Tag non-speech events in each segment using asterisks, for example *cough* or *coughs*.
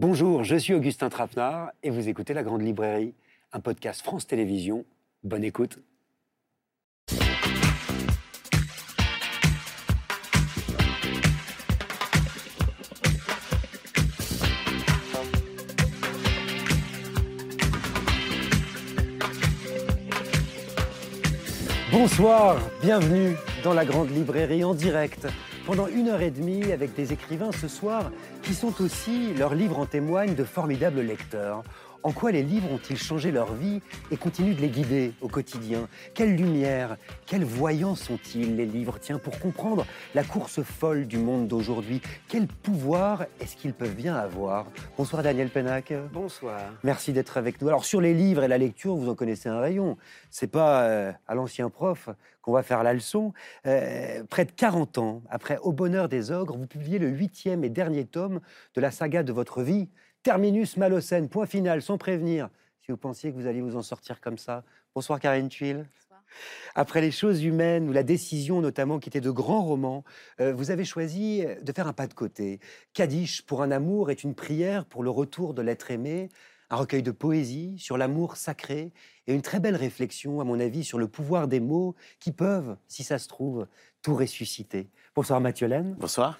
Bonjour, je suis Augustin Trapenard et vous écoutez La Grande Librairie, un podcast France Télévisions. Bonne écoute. Bonsoir, bienvenue dans la Grande Librairie en direct pendant une heure et demie avec des écrivains ce soir qui sont aussi, leurs livres en témoignent, de formidables lecteurs. En quoi les livres ont-ils changé leur vie et continuent de les guider au quotidien? Quelle lumière, quels voyants sont-ils les livres? Tiens, pour comprendre la course folle du monde d'aujourd'hui, quel pouvoir est-ce qu'ils peuvent bien avoir? Bonsoir Daniel Penac. Bonsoir. Merci d'être avec nous. Alors sur les livres et la lecture, vous en connaissez un rayon. C'est pas euh, à l'ancien prof qu'on va faire la leçon. Euh, près de 40 ans après Au bonheur des ogres, vous publiez le huitième et dernier tome de la saga de votre vie. Terminus Malocène, point final, sans prévenir. Si vous pensiez que vous alliez vous en sortir comme ça. Bonsoir Karine Tuile. Après les choses humaines ou la décision notamment qui était de grands romans, euh, vous avez choisi de faire un pas de côté. Kadish pour un amour est une prière pour le retour de l'être aimé, un recueil de poésie sur l'amour sacré et une très belle réflexion, à mon avis, sur le pouvoir des mots qui peuvent, si ça se trouve, tout ressusciter. Bonsoir Mathieu Laine. Bonsoir.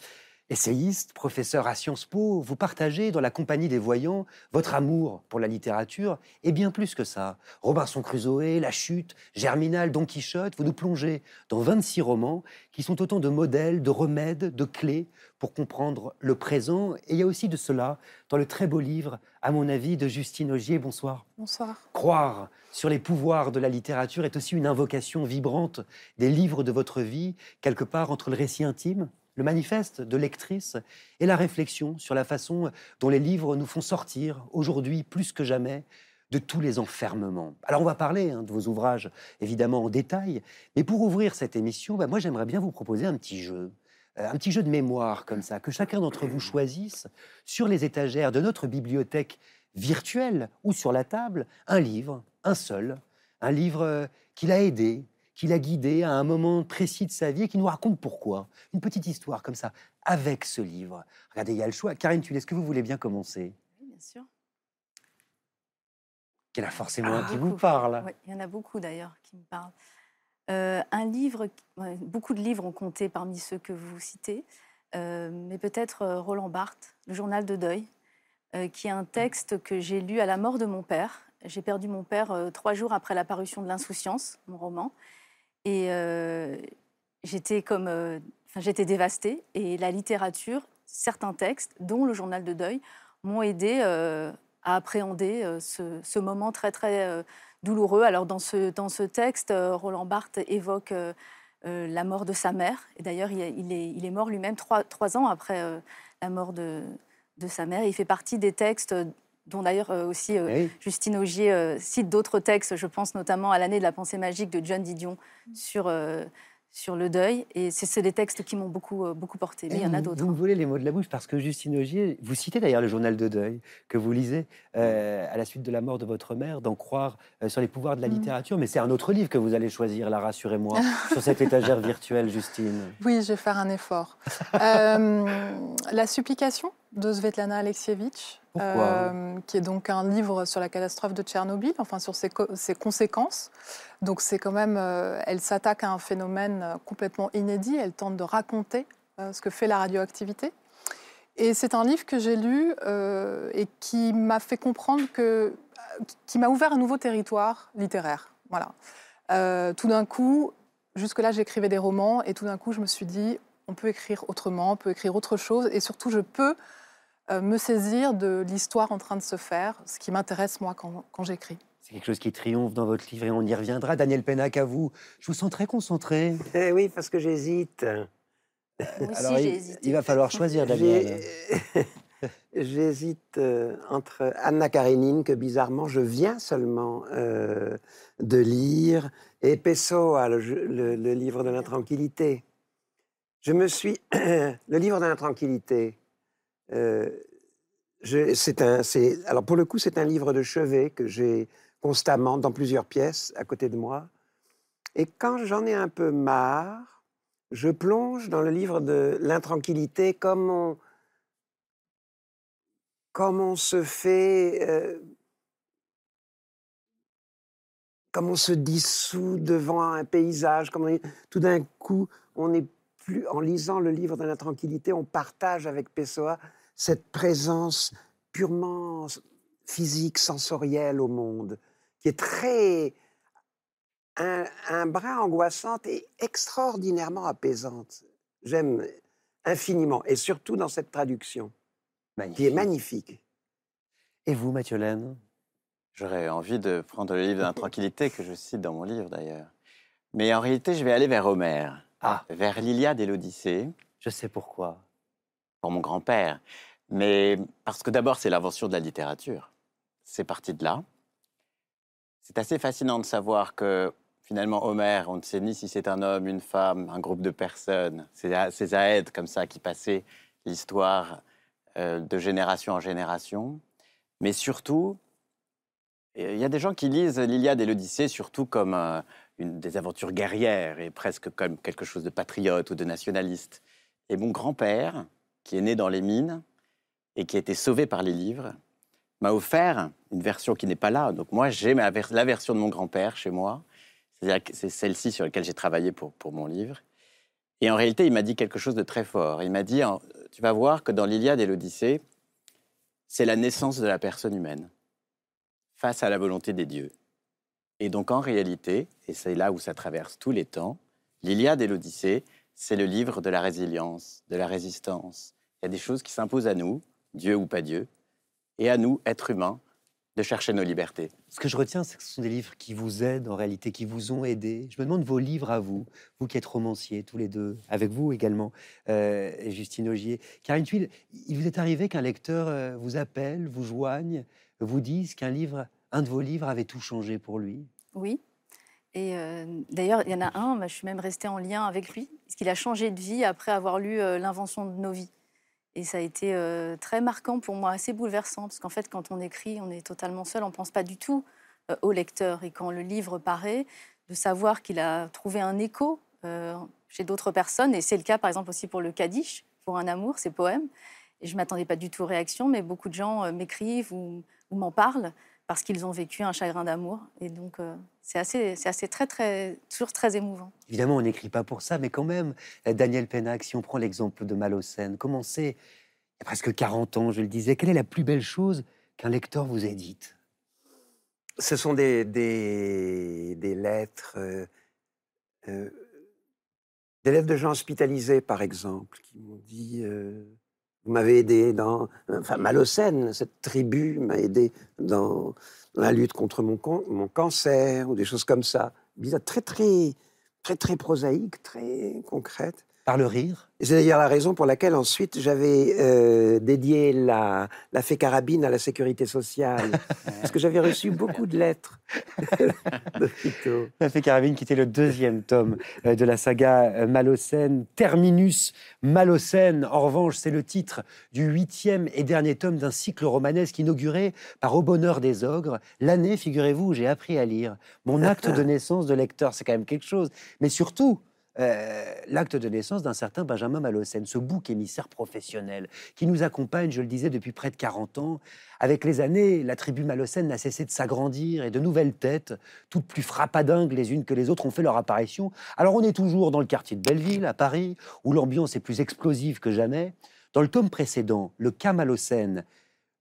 Essayiste, professeur à Sciences Po, vous partagez dans la compagnie des voyants votre amour pour la littérature et bien plus que ça. Robinson Crusoe, La Chute, Germinal, Don Quichotte, vous nous plongez dans 26 romans qui sont autant de modèles, de remèdes, de clés pour comprendre le présent. Et il y a aussi de cela dans le très beau livre, à mon avis, de Justine Augier. Bonsoir. Bonsoir. Croire sur les pouvoirs de la littérature est aussi une invocation vibrante des livres de votre vie, quelque part entre le récit intime le manifeste de lectrice et la réflexion sur la façon dont les livres nous font sortir, aujourd'hui plus que jamais, de tous les enfermements. Alors on va parler hein, de vos ouvrages évidemment en détail, mais pour ouvrir cette émission, bah, moi j'aimerais bien vous proposer un petit jeu, euh, un petit jeu de mémoire comme ça, que chacun d'entre vous choisisse sur les étagères de notre bibliothèque virtuelle ou sur la table un livre, un seul, un livre euh, qui l'a aidé, qui l'a guidé à un moment précis de sa vie et qui nous raconte pourquoi. Une petite histoire comme ça, avec ce livre. Regardez, il y a le choix. Karine est-ce que vous voulez bien commencer? Oui, bien sûr. Il y en a forcément un qui vous parle. Oui, il y en a beaucoup d'ailleurs qui me parlent. Euh, un livre, beaucoup de livres ont compté parmi ceux que vous citez, euh, mais peut-être euh, Roland Barthes, Le journal de deuil, qui est un texte que j'ai lu à la mort de mon père. J'ai perdu mon père trois jours après la parution de L'Insouciance, mon roman. Et euh, j'étais comme, euh, j'étais dévastée. Et la littérature, certains textes, dont le journal de deuil, m'ont aidé euh, à appréhender ce, moment très très douloureux. Alors dans ce, dans ce texte, Roland Barthes évoque la mort de sa mère. Et d'ailleurs, il, est, il est mort lui-même trois, trois, ans après la mort de, de, sa mère. il fait partie des textes dont d'ailleurs aussi Justine Augier cite d'autres textes. Je pense notamment à l'année de la pensée magique de John Didion sur, euh, sur le deuil. Et c'est des textes qui m'ont beaucoup, euh, beaucoup porté. Mais il y en a d'autres. Vous me hein. volez les mots de la bouche parce que Justine Augier, vous citez d'ailleurs le journal de deuil que vous lisez euh, à la suite de la mort de votre mère, d'en croire sur les pouvoirs de la mm. littérature. Mais c'est un autre livre que vous allez choisir, là, rassurez-moi, *laughs* sur cette étagère virtuelle, Justine. Oui, je vais faire un effort. *laughs* la supplication de Svetlana Alexievitch, euh, qui est donc un livre sur la catastrophe de Tchernobyl, enfin sur ses, conséquences. Donc c'est quand même, euh, elle s'attaque à un phénomène euh, complètement inédit. Elle tente de raconter ce que fait la radioactivité. Et c'est un livre que j'ai lu et qui m'a fait comprendre que, qui m'a ouvert un nouveau territoire littéraire. Voilà. tout d'un coup, jusque-là, j'écrivais des romans et tout d'un coup, je me suis dit, on peut écrire autrement, on peut écrire autre chose et surtout, je peux me saisir de l'histoire en train de se faire, ce qui m'intéresse moi quand, j'écris. C'est quelque chose qui triomphe dans votre livre et on y reviendra. Daniel Pénac, à vous. Je vous sens très concentré. Eh oui, parce que j'hésite. Alors, il, il, va falloir choisir, Daniel. *laughs* J'hésite euh, entre Anna Karenine, que bizarrement je viens seulement euh, de lire, et Pessoa, le, le livre de la tranquillité. Je me suis. *clears throat* le livre de la tranquillité, euh, c'est un, alors pour le coup, c'est un livre de chevet que j'ai constamment dans plusieurs pièces à côté de moi. Et quand j'en ai un peu marre, je plonge dans le livre de l'intranquillité comme comme on se fait, euh, comme on se dissout devant un paysage, comme on tout d'un coup, on est plus, en lisant le livre de la tranquillité, on partage avec Pessoa cette présence purement physique, sensorielle au monde, qui est très, un, un brin angoissante et extraordinairement apaisante. J'aime infiniment, et surtout dans cette traduction, qui est magnifique. Et vous, Mathieu Laine J'aurais envie de prendre le livre de la tranquillité que je cite dans mon livre d'ailleurs. Mais en réalité, je vais aller vers Homère, Ah, vers l'Iliade et l'Odyssée, je sais pourquoi. pour mon grand-père. Mais parce que d'abord, c'est l'invention de la littérature. C'est parti de là. C'est assez fascinant de savoir que finalement, Homère, on ne sait ni si c'est un homme, une femme, un groupe de personnes. C'est ces aèdes comme ça qui passaient l'histoire euh, de génération en génération. Mais surtout, il y a des gens qui lisent l'Iliade et l'Odyssée surtout comme euh, des aventures guerrières et presque comme quelque chose de patriote ou de nationaliste. Et mon grand-père, qui est né dans les mines et qui a été sauvé par les livres, m'a offert une version qui n'est pas là. Donc moi, j'ai la version de mon grand-père chez moi. C'est celle-ci sur laquelle j'ai travaillé pour, mon livre. Et en réalité, il m'a dit quelque chose de très fort. Il m'a dit, tu vas voir que dans l'Iliade et l'Odyssée, c'est la naissance de la personne humaine face à la volonté des dieux. Et donc en réalité, et c'est là où ça traverse tous les temps, l'Iliade et l'Odyssée, c'est le livre de la résilience, de la résistance. Il y a des choses qui s'imposent à nous, Dieu ou pas Dieu, et à nous, êtres humains, de chercher nos libertés. Ce que je retiens, c'est que ce sont des livres qui vous aident, en réalité, qui vous ont aidé. Je me demande vos livres à vous, vous qui êtes romancier, tous les deux, avec vous également, euh, Justine Augier. Karine Tuile, il vous est arrivé qu'un lecteur euh, vous appelle, vous joigne, vous dise qu'un livre, un de vos livres avait tout changé pour lui? Oui. Et euh, d'ailleurs, il y en a un, bah, je suis même restée en lien avec lui, parce qu'il a changé de vie après avoir lu euh, L'invention de nos vies. Et ça a été euh, très marquant pour moi, assez bouleversant, parce qu'en fait, quand on écrit, on est totalement seul, on ne pense pas du tout euh, au lecteur. Et quand le livre paraît, de savoir qu'il a trouvé un écho euh, chez d'autres personnes, et c'est le cas par exemple aussi pour le Kaddish, pour un amour, ces poèmes. Et je ne m'attendais pas du tout aux réactions, mais beaucoup de gens m'écrivent ou m'en parlent parce qu'ils ont vécu un chagrin d'amour. Et donc, euh, c'est assez, c'est assez très, très, toujours très émouvant. Évidemment, on n'écrit pas pour ça, mais quand même, euh, Daniel Pénac, si on prend l'exemple de Malocène, comment c'est, il y a presque 40 ans, je le disais, quelle est la plus belle chose qu'un lecteur vous ait dite? Ce sont des, des, des lettres, euh, euh, des lettres de gens hospitalisés, par exemple, qui m'ont dit euh, Vous m'avez aidé dans. Enfin, Malocène, cette tribu m'a aidé dans, la lutte contre mon, mon cancer, ou des choses comme ça. Bizarre, très, très, très, très prosaïque, très concrète. Par le rire c'est d'ailleurs la raison pour laquelle ensuite j'avais euh, dédié la, la fée carabine à la sécurité sociale. *laughs* parce que j'avais reçu beaucoup de lettres. La Fée Carabine, qui était le deuxième tome euh, de la saga euh, Malocène, Terminus Malocène. En revanche, c'est le titre du huitième et dernier tome d'un cycle romanesque inauguré par Au bonheur des ogres. L'année, figurez-vous, j'ai appris à lire. Mon acte *laughs* de naissance de lecteur, c'est quand même quelque chose. Mais surtout, euh, l'acte de naissance d'un certain Benjamin Malocène, ce bouc émissaire professionnel qui nous accompagne, je le disais, depuis près de 40 ans. Avec les années, la tribu Malocène n'a cessé de s'agrandir et de nouvelles têtes, toutes plus frappadingues les unes que les autres, ont fait leur apparition. Alors on est toujours dans le quartier de Belleville, à Paris, où l'ambiance est plus explosive que jamais. Dans le tome précédent, le cas Malocène,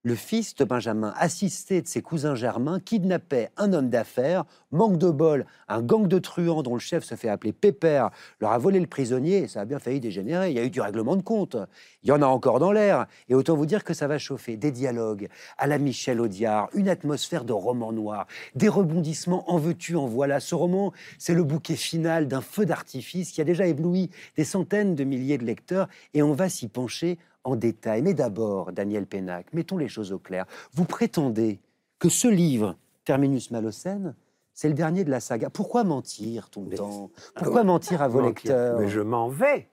le fils de Benjamin, assisté de ses cousins germains, kidnappait un homme d'affaires. Manque de bol, un gang de truands dont le chef se fait appeler Pépère leur a volé le prisonnier ça a bien failli dégénérer. Il y a eu du règlement de compte. Il y en a encore dans l'air. Et autant vous dire que ça va chauffer. Des dialogues à la Michel Audiard, une atmosphère de roman noir, des rebondissements en veux-tu, en voilà. Ce roman, c'est le bouquet final d'un feu d'artifice qui a déjà ébloui des centaines de milliers de lecteurs et on va s'y pencher en détail. Mais d'abord, Daniel Pénac, mettons les choses au clair. Vous prétendez que ce livre, Terminus Malocène, c'est le dernier de la saga. Pourquoi mentir tout le Mais- temps? Pourquoi mentir à vos Mentir. lecteurs? Mais je m'en vais.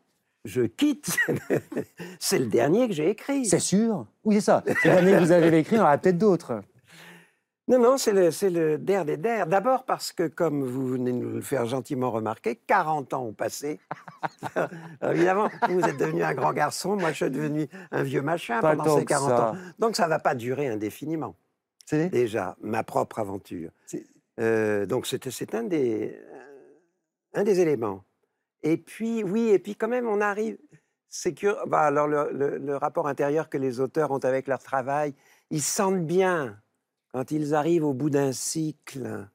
Je quitte. *laughs* c'est le dernier que j'ai écrit. C'est sûr? Oui, c'est ça. C'est le dernier que vous avez écrit, il y en aura peut-être d'autres. Non, non, c'est le, le der des der. D'abord parce que, comme vous venez de nous le faire gentiment remarquer, 40 ans ont passé. Alors, *laughs* évidemment, vous êtes devenu un grand garçon, moi je suis devenu un vieux machin Pas pendant ces que 40 ça. ans. Donc ça ne va pas durer indéfiniment. C'est Déjà, ma propre aventure. Euh, donc c'est un des, euh, un des éléments. Et puis, oui, et puis quand même, on arrive. C'est que, bah, alors le, le- le rapport intérieur que les auteurs ont avec leur travail, ils sentent bien quand ils arrivent au bout d'un cycle.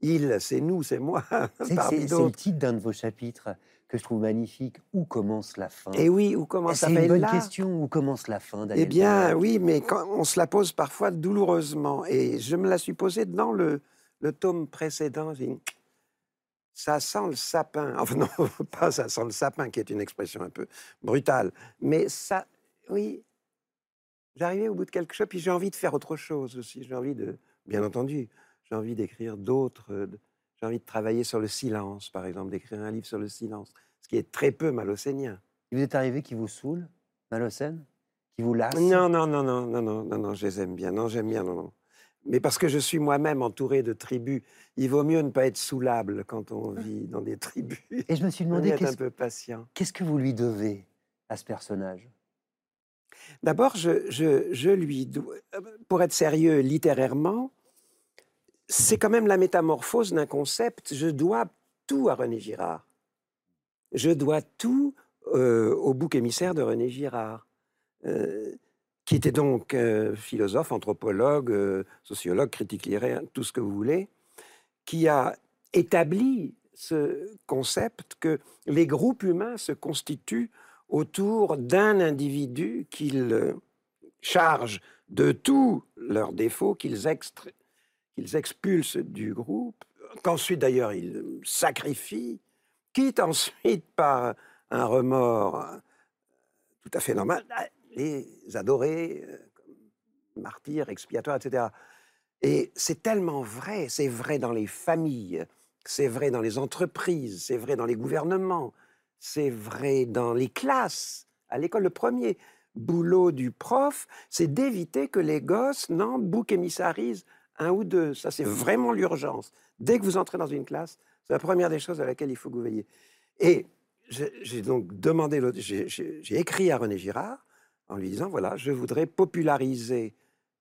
Ils, c'est nous, c'est moi, *laughs* c'est- le titre d'un de vos chapitres que je trouve magnifique. Où commence la fin? Et oui, ou comment ça C'est une bonne là question. Où commence la fin Eh bien, oui, mais quand on se la pose parfois douloureusement. Et je me la suis posée dans le, le tome précédent. Ça sent le sapin. *laughs* Enfin, non, pas ça sent le sapin, qui est une expression un peu brutale. Mais ça, oui, j'arrivais au bout de quelque chose, puis j'ai envie de faire autre chose aussi. J'ai envie de, bien entendu, j'ai envie d'écrire d'autres. euh, J'ai envie de travailler sur le silence, par exemple, d'écrire un livre sur le silence, ce qui est très peu malocénien. Il vous est arrivé qui vous saoule, Malocène Qui vous lasse? Non, non, non, non, non, non, non, non, je les aime bien. Non, j'aime bien, non, non. Mais parce que je suis moi-même entouré de tribus, il vaut mieux ne pas être soulable quand on vit dans des tribus. Et je me suis demandé un qu'est-ce peu patient. qu'est-ce que vous lui devez à ce personnage? D'abord, je, lui dois, euh, pour être sérieux littérairement, c'est quand même la métamorphose d'un concept. Je dois tout à René Girard. Je dois tout euh, au bouc émissaire de René Girard, euh, qui était donc philosophe, anthropologue, sociologue, critique littéraire, tout ce que vous voulez, qui a établi ce concept que les groupes humains se constituent autour d'un individu qu'ils euh, chargent de tous leurs défauts, qu'ils expulsent du groupe, qu'ensuite d'ailleurs ils sacrifient, quitte ensuite par un remords euh, tout à fait normal, les adorer euh, martyrs, expiatoires, etc. Et c'est tellement vrai, c'est vrai dans les familles, c'est vrai dans les entreprises, c'est vrai dans les gouvernements, c'est vrai dans les classes. À l'école, le premier boulot du prof, c'est d'éviter que les gosses n'en bouc émissarisent un ou deux. Ça, c'est vraiment l'urgence. Dès que vous entrez dans une classe, c'est la première des choses à laquelle il faut que vous veillez. Et j'ai donc demandé, j'ai écrit à René Girard en lui disant, voilà, je voudrais populariser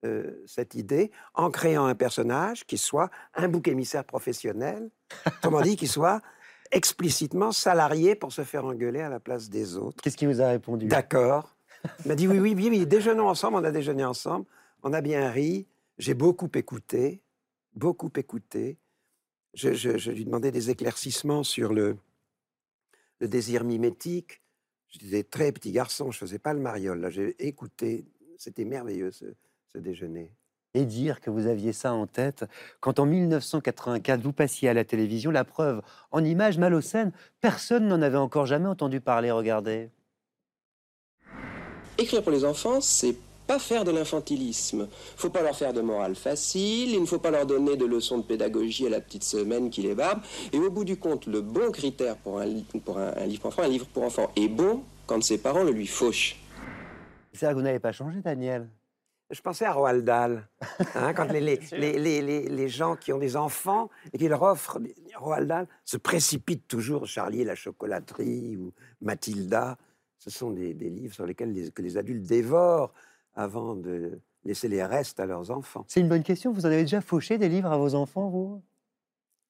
euh, cette idée en créant un personnage qui soit un bouc émissaire professionnel, autrement dit, qui soit explicitement salarié pour se faire engueuler à la place des autres. Qu'est-ce qu'il vous a répondu? D'accord. Il m'a dit oui, oui, oui, oui, déjeunons ensemble, on a déjeuné ensemble, on a bien ri, j'ai beaucoup écouté, beaucoup écouté. Je, je- je lui demandais des éclaircissements sur le, le désir mimétique. Je disais très petit garçon, je faisais pas le mariole. Là, j'ai écouté, c'était merveilleux ce, ce déjeuner. Et dire que vous aviez ça en tête quand en 1984 vous passiez à la télévision. La preuve en images Malocène, personne n'en avait encore jamais entendu parler. Regardez. Écrire pour les enfants, c'est pas faire de l'infantilisme. Faut pas leur faire de morale facile, il ne faut pas leur donner de leçons de pédagogie à la petite semaine qui les barbe. Et au bout du compte, le bon critère pour un, li- pour un, un livre pour enfants, un livre pour enfants est bon quand ses parents le lui fauchent. C'est vrai que vous n'avez pas changé, Daniel. Je pensais à Roald Dahl, hein, quand les, *laughs* les, les, les- les- les gens qui ont des enfants et qui leur offrent Roald Dahl se précipitent toujours Charlie et la chocolaterie ou Mathilda. Ce sont des, des livres sur lesquels les, que les adultes dévorent avant de laisser les restes à leurs enfants. C'est une bonne question. Vous en avez déjà fauché des livres à vos enfants, vous?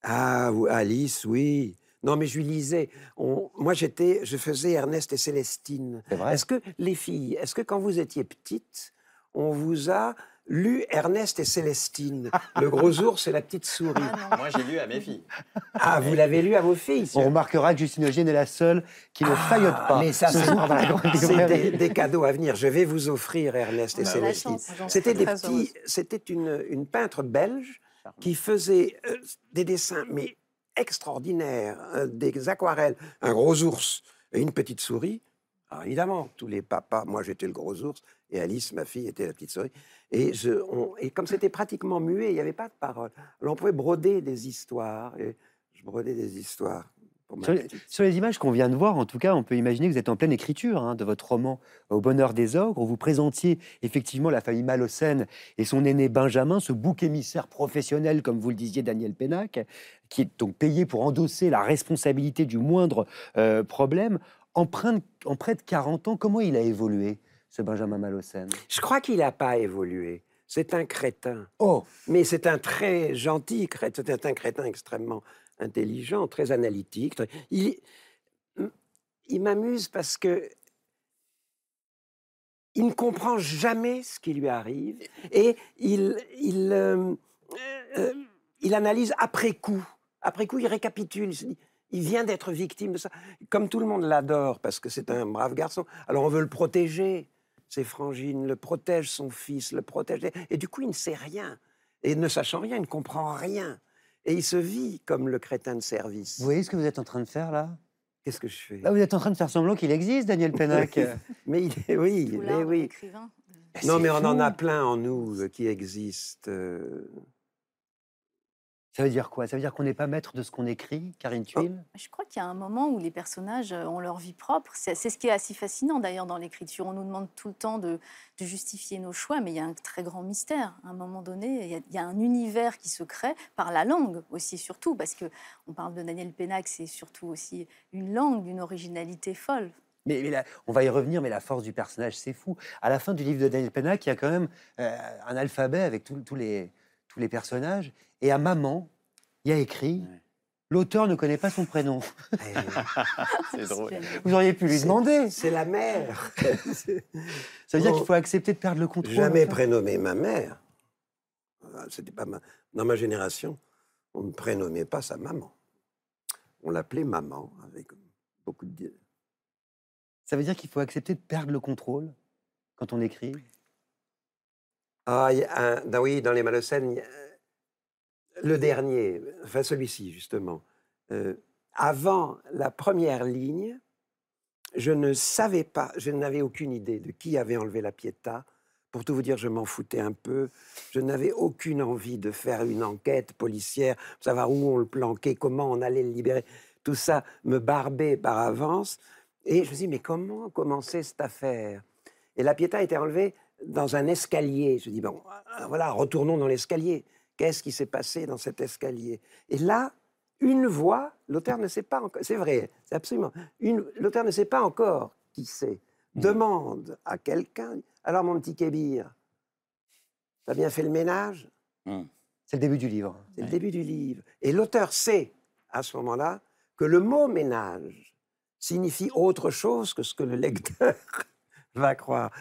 Ah, ou Alice, oui. Non, mais je lui lisais. On- moi, j'étais, je faisais Ernest et Célestine. C'est vrai. Est-ce que les filles, est-ce que quand vous étiez petites, on vous a lu Ernest et Célestine, le gros ours et la petite souris Ah. Moi, j'ai lu à mes filles. Ah, vous l'avez lu à vos filles On remarquera que Justine Augier est la seule qui ne faillote pas. Ah, Mais ça, ce c'est soir dans la grande c'est librairie. des, des cadeaux à venir. Je vais vous offrir Ernest et On la Célestine. C'était des très petits, heureuse. c'était une, une peintre belge qui faisait euh, des dessins mais extraordinaires, euh, des aquarelles, un gros ours et une petite souris. Alors évidemment, tous les papas, moi j'étais le gros ours et Alice, ma fille, était la petite souris. Et, je, on- et comme c'était pratiquement muet, il n'y avait pas de parole. Alors on pouvait broder des histoires. Et je brodais des histoires les, sur les images qu'on vient de voir, en tout cas, on peut imaginer que vous êtes en pleine écriture hein, de votre roman Au bonheur des ogres, où vous présentiez effectivement la famille Malocène et son aîné Benjamin, ce bouc émissaire professionnel, comme vous le disiez, Daniel Pénac, qui est donc payé pour endosser la responsabilité du moindre euh, problème. En, près de- en près de 40 ans, comment il a évolué, ce Benjamin Malocène Je crois qu'il n'a pas évolué. C'est un crétin. Oh, Mais c'est un très gentil crétin. C'est un crétin extrêmement intelligent, très analytique. très- Il, il m'amuse parce que il ne comprend jamais ce qui lui arrive et il, il, euh, euh, il analyse après coup. Après coup, il récapitule. Il vient d'être victime de ça. Comme tout le monde l'adore parce que c'est un brave garçon, alors on veut le protéger. Ses frangines le protègent, son fils le protège. Et du coup, il ne sait rien. Et ne sachant rien, il ne comprend rien. Et il se vit comme le crétin de service. vous voyez ce que vous êtes en train de faire là? Qu'est-ce que je fais? Là, vous êtes en train de faire semblant qu'il existe, Daniel Pénac. *laughs* Mais il est, oui, l'art de oui. l'écrivain. Non, mais on en a plein en nous euh, qui existent. euh. Ça veut dire quoi? Ça veut dire qu'on n'est pas maître de ce qu'on écrit, Karine Tuile Je crois qu'il y a un moment où les personnages euh, ont leur vie propre. C'est ce qui est assez fascinant d'ailleurs dans l'écriture. On nous demande tout le temps de, de justifier nos choix, mais il y a un très grand mystère. À un moment donné, il y a, il y a un univers qui se crée par la langue aussi, surtout, parce que on parle de Daniel Pénac, c'est surtout aussi une langue d'une originalité folle. Mais, mais là, on va y revenir, mais la force du personnage, c'est fou. À la fin du livre de Daniel Pénac, il y a quand même euh, un alphabet avec tous les, tous les personnages. Et à maman, il y a écrit Ouais. l'auteur ne connaît pas son prénom. *laughs* C'est drôle. génial. Vous auriez pu lui demander. C'est la mère. *laughs* Ça veut dire qu'il faut accepter de perdre le contrôle. Jamais prénommé ma mère. Ah, C'était pas ma... Dans ma génération, on ne prénommait pas sa maman. On l'appelait maman avec beaucoup de. Ça veut dire qu'il faut accepter de perdre le contrôle quand on écrit? Ah, dans- oui, dans les Malocènes, a- le dernier, enfin celui-ci justement. Euh, avant la première ligne, je ne savais pas, je n'avais aucune idée de qui avait enlevé la Pietà. Pour tout vous dire, je m'en foutais un peu. Je n'avais aucune envie de faire une enquête policière, savoir où on le planquait, comment on allait le libérer. Tout ça me barbait par avance. Et je me suis dit, mais comment commencer cette affaire? Et la Pietà était enlevée dans un escalier. Je dis, bon, euh, voilà, retournons dans l'escalier. Qu'est-ce qui s'est passé dans cet escalier? Et là, une voix, l'auteur ne sait pas encore, c'est vrai, c'est absolument, l'auteur ne sait pas encore qui c'est, demande à quelqu'un, alors mon petit Kébir, t'as bien fait le ménage? C'est le début du livre. C'est le début du livre. Et l'auteur sait, à ce moment-là, que le mot ménage signifie autre chose que ce que le lecteur *laughs* va croire.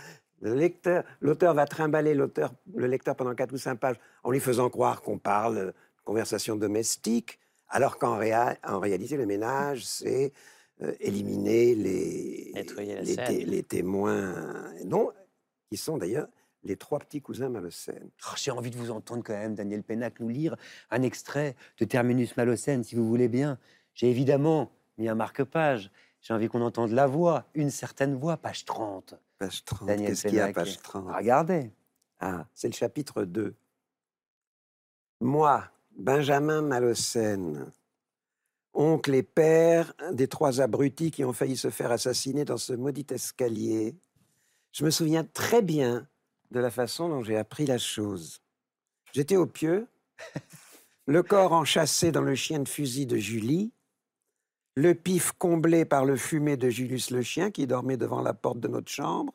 L'auteur va trimballer le lecteur pendant quatre ou cinq pages en lui faisant croire qu'on parle de conversation domestique, alors qu'en réa- en réalité, le ménage, c'est euh, éliminer té- les témoins, non, qui sont d'ailleurs les trois petits cousins Malocène. Oh, J'ai envie de vous entendre quand même, Daniel Pénac, nous lire un extrait de Terminus Malocène, si vous voulez bien. J'ai évidemment mis un marque-page. J'ai envie qu'on entende la voix, une certaine voix, page 30. Page 30. Daniel Qu'est-ce qu'il y a, page 30 Regardez. Ah, c'est le chapitre 2. Moi, Benjamin Malocène, oncle et père des trois abrutis qui ont failli se faire assassiner dans ce maudit escalier, je me souviens très bien de la façon dont j'ai appris la chose. J'étais au pieu, le corps enchâssé dans le chien de fusil de Julie, le pif comblé par le fumet de Julius le chien qui dormait devant la porte de notre chambre,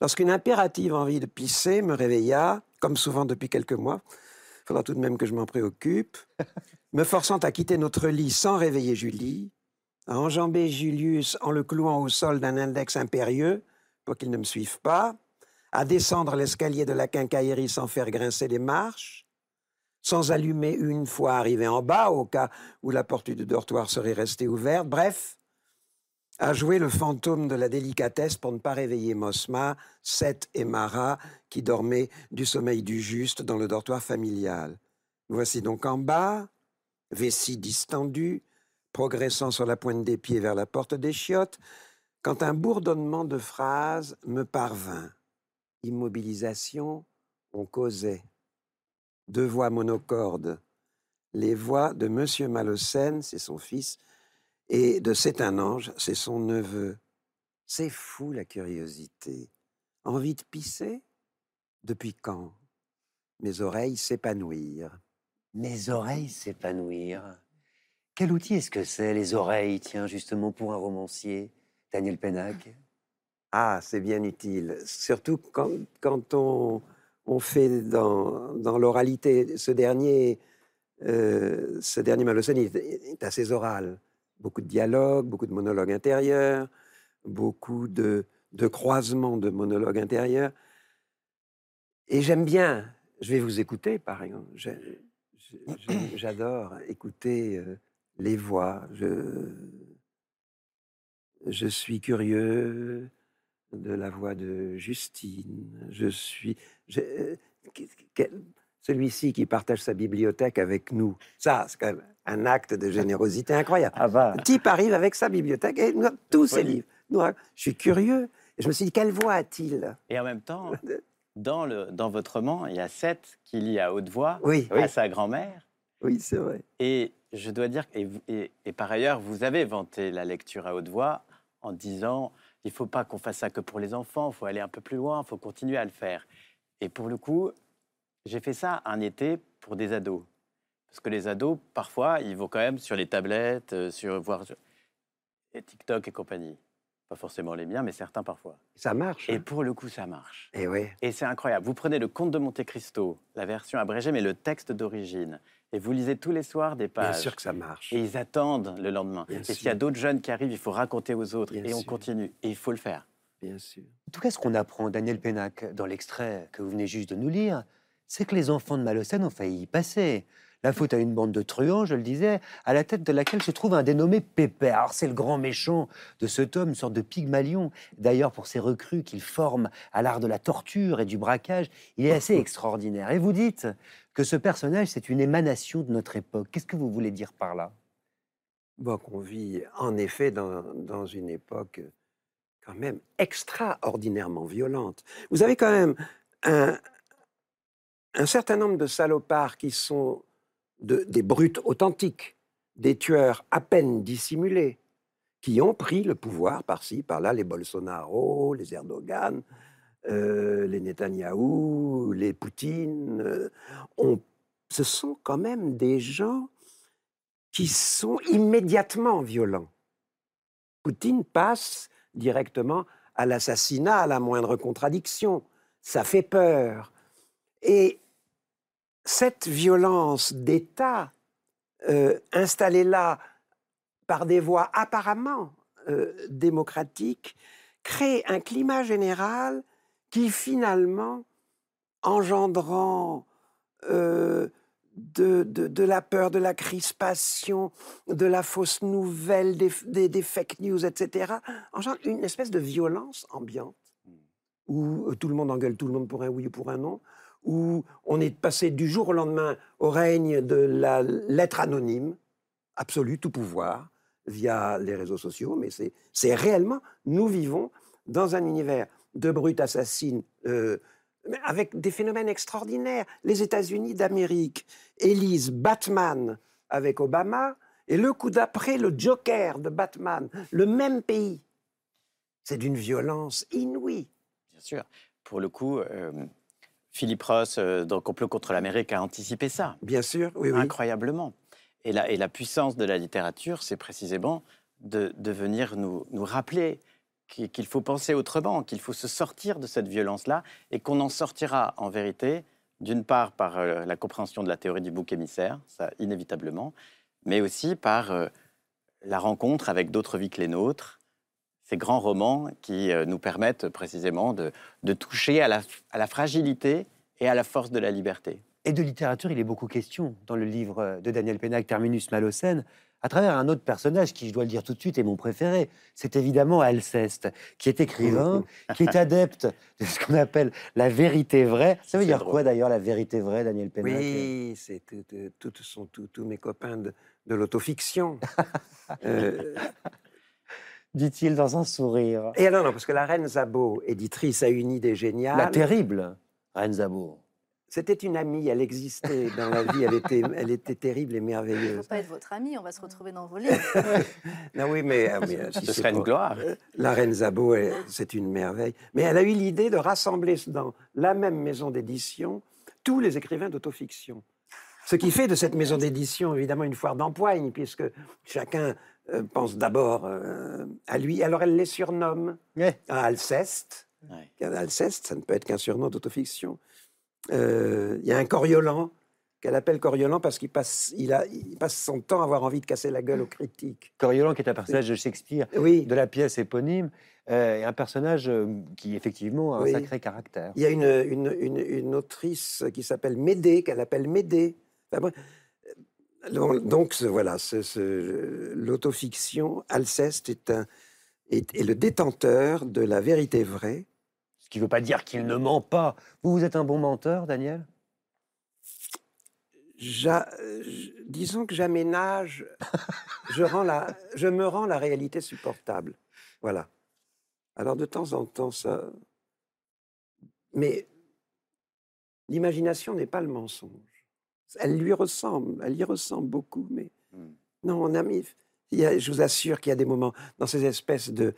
lorsqu'une impérative envie de pisser me réveilla, comme souvent depuis quelques mois, il faudra tout de même que je m'en préoccupe, *laughs* me forçant à quitter notre lit sans réveiller Julie, à enjamber Julius en le clouant au sol d'un index impérieux pour qu'il ne me suive pas, à descendre l'escalier de la quincaillerie sans faire grincer les marches, sans allumer une fois arrivé en bas, au cas où la porte du dortoir serait restée ouverte, bref, à jouer le fantôme de la délicatesse pour ne pas réveiller Mosma, Seth et Mara, qui dormaient du sommeil du juste dans le dortoir familial. Voici donc en bas, vessie distendue, progressant sur la pointe des pieds vers la porte des chiottes, quand un bourdonnement de phrases me parvint. Immobilisation, on causait. Deux voix monocordes. Les voix de Monsieur Malocène, c'est son fils, Et de C'est un ange, c'est son neveu. C'est fou la curiosité. Envie de pisser? Depuis quand? Mes oreilles s'épanouir. Mes oreilles s'épanouir. Quel outil est-ce que c'est, les oreilles, tiens, justement, pour un romancier, Daniel Pennac Ah, c'est bien utile. Surtout quand, quand on, on fait dans, dans l'oralité. Ce dernier, euh, ce dernier Malocène est, est assez oral. Beaucoup de dialogues, beaucoup de monologues intérieurs, beaucoup de, de croisements de monologues intérieurs. Et j'aime bien, je vais vous écouter par exemple. *clears throat* J'adore écouter euh, les voix. Je, je suis curieux de la voix de Justine. Je suis je- euh, celui-ci qui partage sa bibliothèque avec nous. Ça, c'est quand même un acte de générosité incroyable. Ah bah, Le type arrive avec sa bibliothèque et nous tous ses livres. Nous a- je suis curieux. Et je me suis dit, quelle voix a-t-il? Et en même temps, *laughs* dans, le, dans votre roman, il y a Seth qui lit à haute voix Oui, à sa grand-mère. oui, c'est vrai. Et je dois dire, et- et par ailleurs, vous avez vanté la lecture à haute voix en disant il ne faut pas qu'on fasse ça que pour les enfants, il faut aller un peu plus loin, il faut continuer à le faire. Et pour le coup, j'ai fait ça un été pour des ados. Parce que les ados, parfois, ils vont quand même sur les tablettes, euh, sur voir et TikTok et compagnie. Pas forcément les miens, mais certains parfois. Ça marche. Et hein. pour le coup, ça marche. Et oui. Et c'est incroyable. Vous prenez le Conte de Monte Cristo, la version abrégée, mais le texte d'origine, et vous lisez tous les soirs des Bien pages. sûr que ça marche. Et ils attendent le lendemain. Bien et s'il y a d'autres jeunes qui arrivent, il faut raconter aux autres. Bien et on sûr. continue. Et il faut le faire. Bien sûr. En tout cas, ce qu'on apprend, Daniel Pénac, dans l'extrait que vous venez juste de nous lire, c'est que les enfants de Malocène ont failli y passer. La faute à une bande de truands, je le disais, à la tête de laquelle se trouve un dénommé Pépère. C'est le grand méchant de ce tome, une sorte de pygmalion. D'ailleurs, pour ces recrues qu'il forme à l'art de la torture et du braquage, il est assez extraordinaire. Et vous dites que ce personnage, c'est une émanation de notre époque. Qu'est-ce que vous voulez dire par là? Bon, qu'on vit en effet dans, dans une époque quand même extraordinairement violente. Vous avez quand même un, un certain nombre de salopards qui sont de- des brutes authentiques, des tueurs à peine dissimulés, qui ont pris le pouvoir par-ci, par-là, les Bolsonaro, les Erdogan, euh, les Netanyahou, les Poutine. euh, ce sont quand même des gens qui sont immédiatement violents. Poutine passe directement à l'assassinat à la moindre contradiction. Ça fait peur. Et cette violence d'État, euh, installée là par des voies apparemment euh, démocratiques, crée un climat général qui finalement, engendrant euh, de, de- de la peur, de la crispation, de la fausse nouvelle, des, des- des fake news, etc., engendre une espèce de violence ambiante, où tout le monde engueule tout le monde pour un oui ou pour un non, où on est passé du jour au lendemain au règne de la lettre anonyme, absolue, tout pouvoir, via les réseaux sociaux, mais c'est réellement, nous vivons dans un univers de brutes assassines, euh, avec des phénomènes extraordinaires. Les États-Unis d'Amérique élisent Batman avec Obama, et le coup d'après, le Joker de Batman, le même pays. C'est d'une violence inouïe. Bien sûr. Pour le coup, euh, Philippe Ross, euh, dans Complot contre l'Amérique, a anticipé ça. Bien sûr, oui, oui. incroyablement. Et la, et la puissance de la littérature, c'est précisément de, de venir nous, nous rappeler qu'il qu'il faut penser autrement, qu'il faut se sortir de cette violence-là et qu'on en sortira en vérité, d'une part par euh, la compréhension de la théorie du bouc émissaire, ça inévitablement, mais aussi par euh, la rencontre avec d'autres vies que les nôtres, ces grands romans qui euh, nous permettent précisément de, de toucher à la, à la fragilité et à la force de la liberté. Et de littérature, il est beaucoup question dans le livre de Daniel Pénac, Terminus Malocène, à travers un autre personnage qui, je dois le dire tout de suite, est mon préféré. C'est évidemment Alceste, qui est écrivain, *laughs* qui est adepte de ce qu'on appelle la vérité vraie. Ça veut dire drôle. quoi d'ailleurs la vérité vraie, Daniel Pénac Oui, c'est tout- tout- tout- tous tous mes copains de, de l'autofiction. *laughs* Euh, Dit-il dans un sourire. et alors, non, parce que la reine Zabo, éditrice, a une idée géniale. La terrible Reine Zabo. C'était une amie, elle existait dans la vie, elle était, *laughs* elle était terrible et Il ne merveilleuse. faut pas être votre ami, on va se retrouver dans vos *laughs* livres. Non, oui, mais, ah, mais, si Ce serait une gloire. La reine Zabo, c'est une merveille. Mais elle a eu l'idée de rassembler dans la même maison d'édition tous les écrivains d'autofiction. Ce qui fait de cette maison d'édition, évidemment, une foire d'empoigne, puisque chacun euh, pense d'abord euh, à lui. Alors elle les surnomme Ouais. à Alceste. Ouais. Alceste, ça ne peut être qu'un surnom d'autofiction. Euh, Il y a un Coriolan qu'elle appelle Coriolan parce qu'il passe, il a, il passe son temps à avoir envie de casser la gueule aux critiques. Coriolan, qui est un personnage de Shakespeare, Oui, de la pièce éponyme, euh, un personnage qui, effectivement, a un Oui. sacré caractère. Il y a une, une, une- une autrice qui s'appelle Médée, qu'elle appelle Médée. Enfin, donc, voilà, l'autofiction, Alceste est, le détenteur de la vérité vraie. Ce qui ne veut pas dire qu'il ne ment pas. Vous, vous êtes un bon menteur, Daniel? Euh, disons que j'aménage, je, je me rends la réalité supportable. Voilà. Alors de temps en temps, ça. Mais l'imagination n'est pas le mensonge. Elle lui ressemble, elle y ressemble beaucoup, mais Hmm. non, il y a- je vous assure qu'il y a des moments dans ces espèces de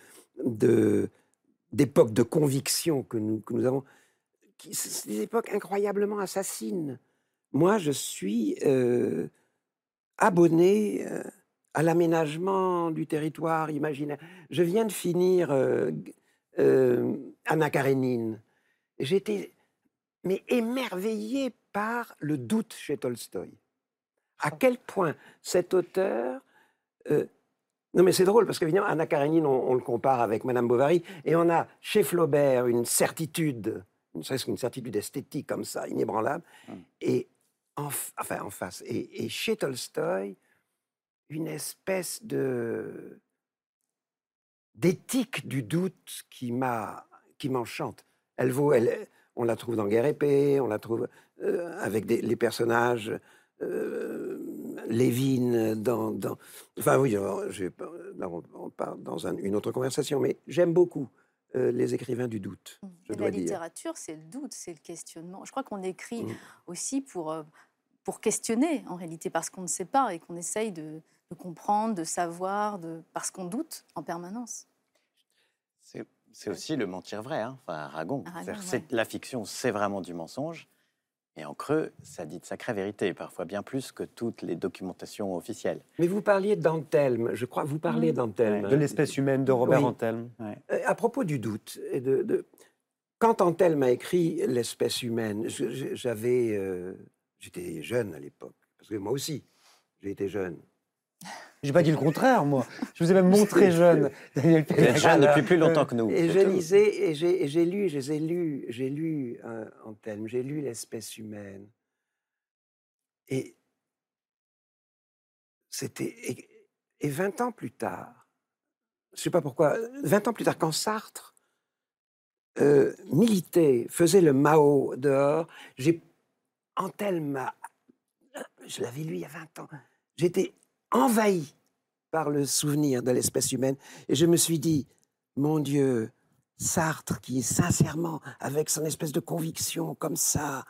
d'époques de conviction que nous, que nous avons, qui des époques incroyablement assassines. Moi, je suis euh, abonné euh, à l'aménagement du territoire imaginaire. Je viens de finir euh, euh, Anna Karénine. J'étais mais émerveillé par le doute chez Tolstoï. À quel point cet auteur... euh, non mais c'est drôle parce qu'évidemment, Anna Karénine, on, on le compare avec Madame Bovary, et on a chez Flaubert une certitude, ne serait-ce qu'une certitude esthétique comme ça, inébranlable, Mm. et en, enfin, en face. Et, et chez Tolstoï, une espèce de d'éthique du doute qui m'a qui m'enchante. Elle vaut, elle, on la trouve dans Guerre et Paix, on la trouve euh, avec des- les personnages euh, Lévin dans, dans- enfin oui, je là, on, on part dans un- une autre conversation, mais j'aime beaucoup euh, les écrivains du doute. Je Et dois la littérature, c'est le doute, c'est le questionnement. Je crois qu'on écrit Mm. aussi pour, euh, pour questionner, en réalité, parce qu'on ne sait pas et qu'on essaye de, de comprendre, de savoir, de, parce qu'on doute en permanence. C'est aussi le mentir vrai, hein, enfin Aragon. Ouais. La fiction, c'est vraiment du mensonge. Et en creux, ça dit de sacrée vérité, parfois bien plus que toutes les documentations officielles. Mais vous parliez d'Antelme, je crois, vous parlez Mm. d'Antelme. De l'espèce humaine de Robert Oui. Antelme. Euh, à propos du doute, et de, de- quand Antelme a écrit L'espèce humaine, j'avais, euh, j'étais jeune à l'époque, parce que moi aussi, j'ai été jeune. J'ai pas dit le contraire, moi. Je vous ai même montré *laughs* jeune, Daniel Vous êtes jeune depuis plus longtemps que nous. Et je lisais, et j'ai et j'ai lu, je les ai lus, j'ai lu euh, Antelme, j'ai lu L'espèce humaine. Et c'était. Et, et 20 ans plus tard, je ne sais pas pourquoi, 20 ans plus tard, quand Sartre euh, militait, faisait le Mao dehors, j'ai. Antelme Je l'avais lu il y a 20 ans. J'étais envahi par le souvenir de l'espèce humaine. Et je me suis dit, mon Dieu, Sartre qui sincèrement, avec son espèce de conviction comme ça,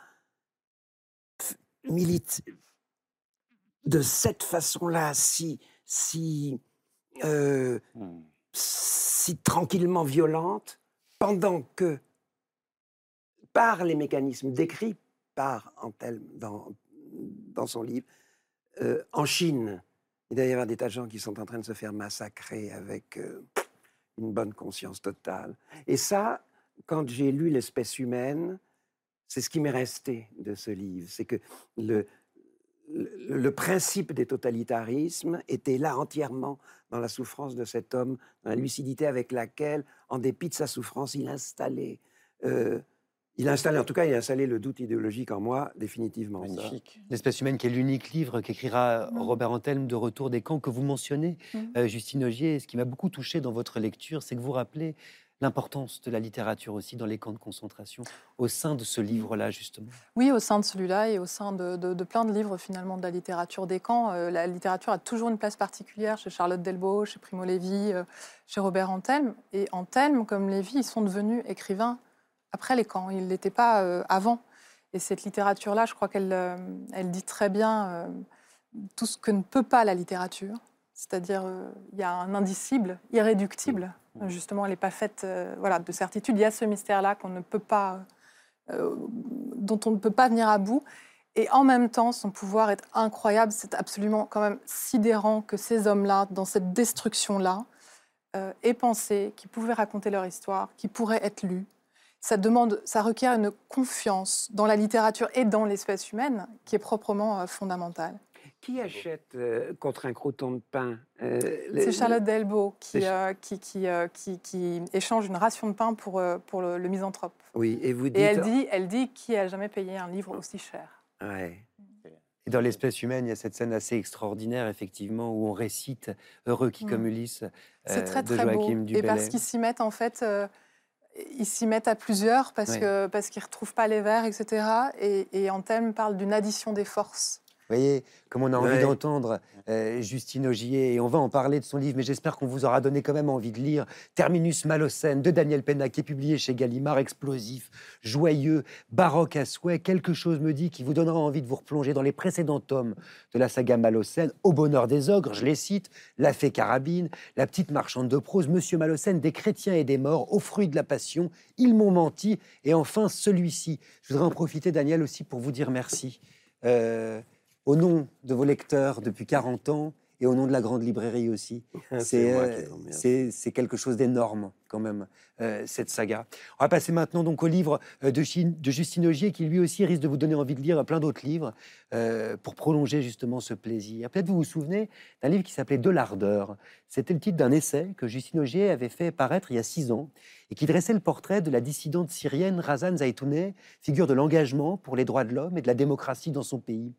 milite de cette façon-là, si, si, euh, si tranquillement violente, pendant que, par les mécanismes décrits par Antelme dans, dans son livre, euh, en Chine, il y avoir des tas de gens qui sont en train de se faire massacrer avec euh, une bonne conscience totale. Et ça, quand j'ai lu L'espèce humaine, c'est ce qui m'est resté de ce livre. C'est que le principe des totalitarismes était là entièrement dans la souffrance de cet homme, dans la lucidité avec laquelle, en dépit de sa souffrance, il installait, euh, il a installé, en tout cas, il a installé le doute idéologique en moi, définitivement. Magnifique. L'espèce humaine, qui est l'unique livre qu'écrira Mm. Robert Antelme de Retour des camps, que vous mentionnez, Mm. euh, Justine Ogier. Et Ce qui m'a beaucoup touché dans votre lecture, c'est que vous rappelez l'importance de la littérature aussi dans les camps de concentration, au sein de ce livre-là, justement. Oui, au sein de celui-là et au sein de, de- de plein de livres finalement de la littérature des camps. euh, la littérature a toujours une place particulière chez Charlotte Delbo, chez Primo Levi, euh, chez Robert Antelme. Et Antelme, comme Lévy, ils sont devenus écrivains après les camps. Ils ne l'étaient pas euh, avant. Et cette littérature-là, je crois qu'elle euh, elle dit très bien euh, tout ce que ne peut pas la littérature. C'est-à-dire, il y a un indicible, irréductible. Justement, elle n'est pas faite voilà, de certitude. Il y a ce mystère-là qu'on ne peut pas, dont on ne peut pas venir à bout. Et en même temps, son pouvoir est incroyable. C'est absolument quand même sidérant que ces hommes-là, dans cette destruction-là, aient pensé qu'ils pouvaient raconter leur histoire, qu'ils pourraient être lus, ça demande, ça requiert une confiance dans la littérature et dans l'espèce humaine qui est proprement euh, fondamentale. Qui achète euh, contre un croûton de pain euh, C'est Charlotte Delbo qui, qui, qui, qui, échange une ration de pain pour, pour le, misanthrope. Oui, et vous dites... Et elle dit, elle dit qui a jamais payé un livre aussi cher. Ouais. Et dans l'espèce humaine, il y a cette scène assez extraordinaire, effectivement, où on récite Heureux qui, comme mm. Ulysse, C'est très, très beau. Et parce qu'ils s'y mettent, en fait, ils s'y mettent à plusieurs parce que parce qu'ils retrouvent pas les vers, etc. Et, et Anthelme parle d'une addition des forces. Vous voyez, comme on a envie d'entendre euh, Justine Augier, et on va en parler de son livre, mais j'espère qu'on vous aura donné quand même envie de lire Terminus Malocène de Daniel Penna, qui est publié chez Gallimard, explosif, joyeux, baroque à souhait. Quelque chose me dit qui vous donnera envie de vous replonger dans les précédents tomes de la saga Malocène, Au bonheur des ogres, je les cite, La fée carabine, La petite marchande de prose, Monsieur Malocène, des chrétiens et des morts, au fruit de la passion, Ils m'ont menti, et enfin celui-ci. Je voudrais en profiter, Daniel, aussi pour vous dire merci. Euh, au nom de vos lecteurs depuis 40 ans et au nom de la grande librairie aussi. *laughs* Euh, c'est quelque chose d'énorme quand même, euh, cette saga. On va passer maintenant donc au livre euh, de, de, Justine Augier qui lui aussi risque de vous donner envie de lire plein d'autres livres pour prolonger justement ce plaisir. Peut-être vous vous souvenez d'un livre qui s'appelait De l'ardeur. C'était le titre d'un essai que Justine Augier avait fait paraître il y a six ans et qui dressait le portrait de la dissidente syrienne Razan Zaitouneh, figure de l'engagement pour les droits de l'homme et de la démocratie dans son pays.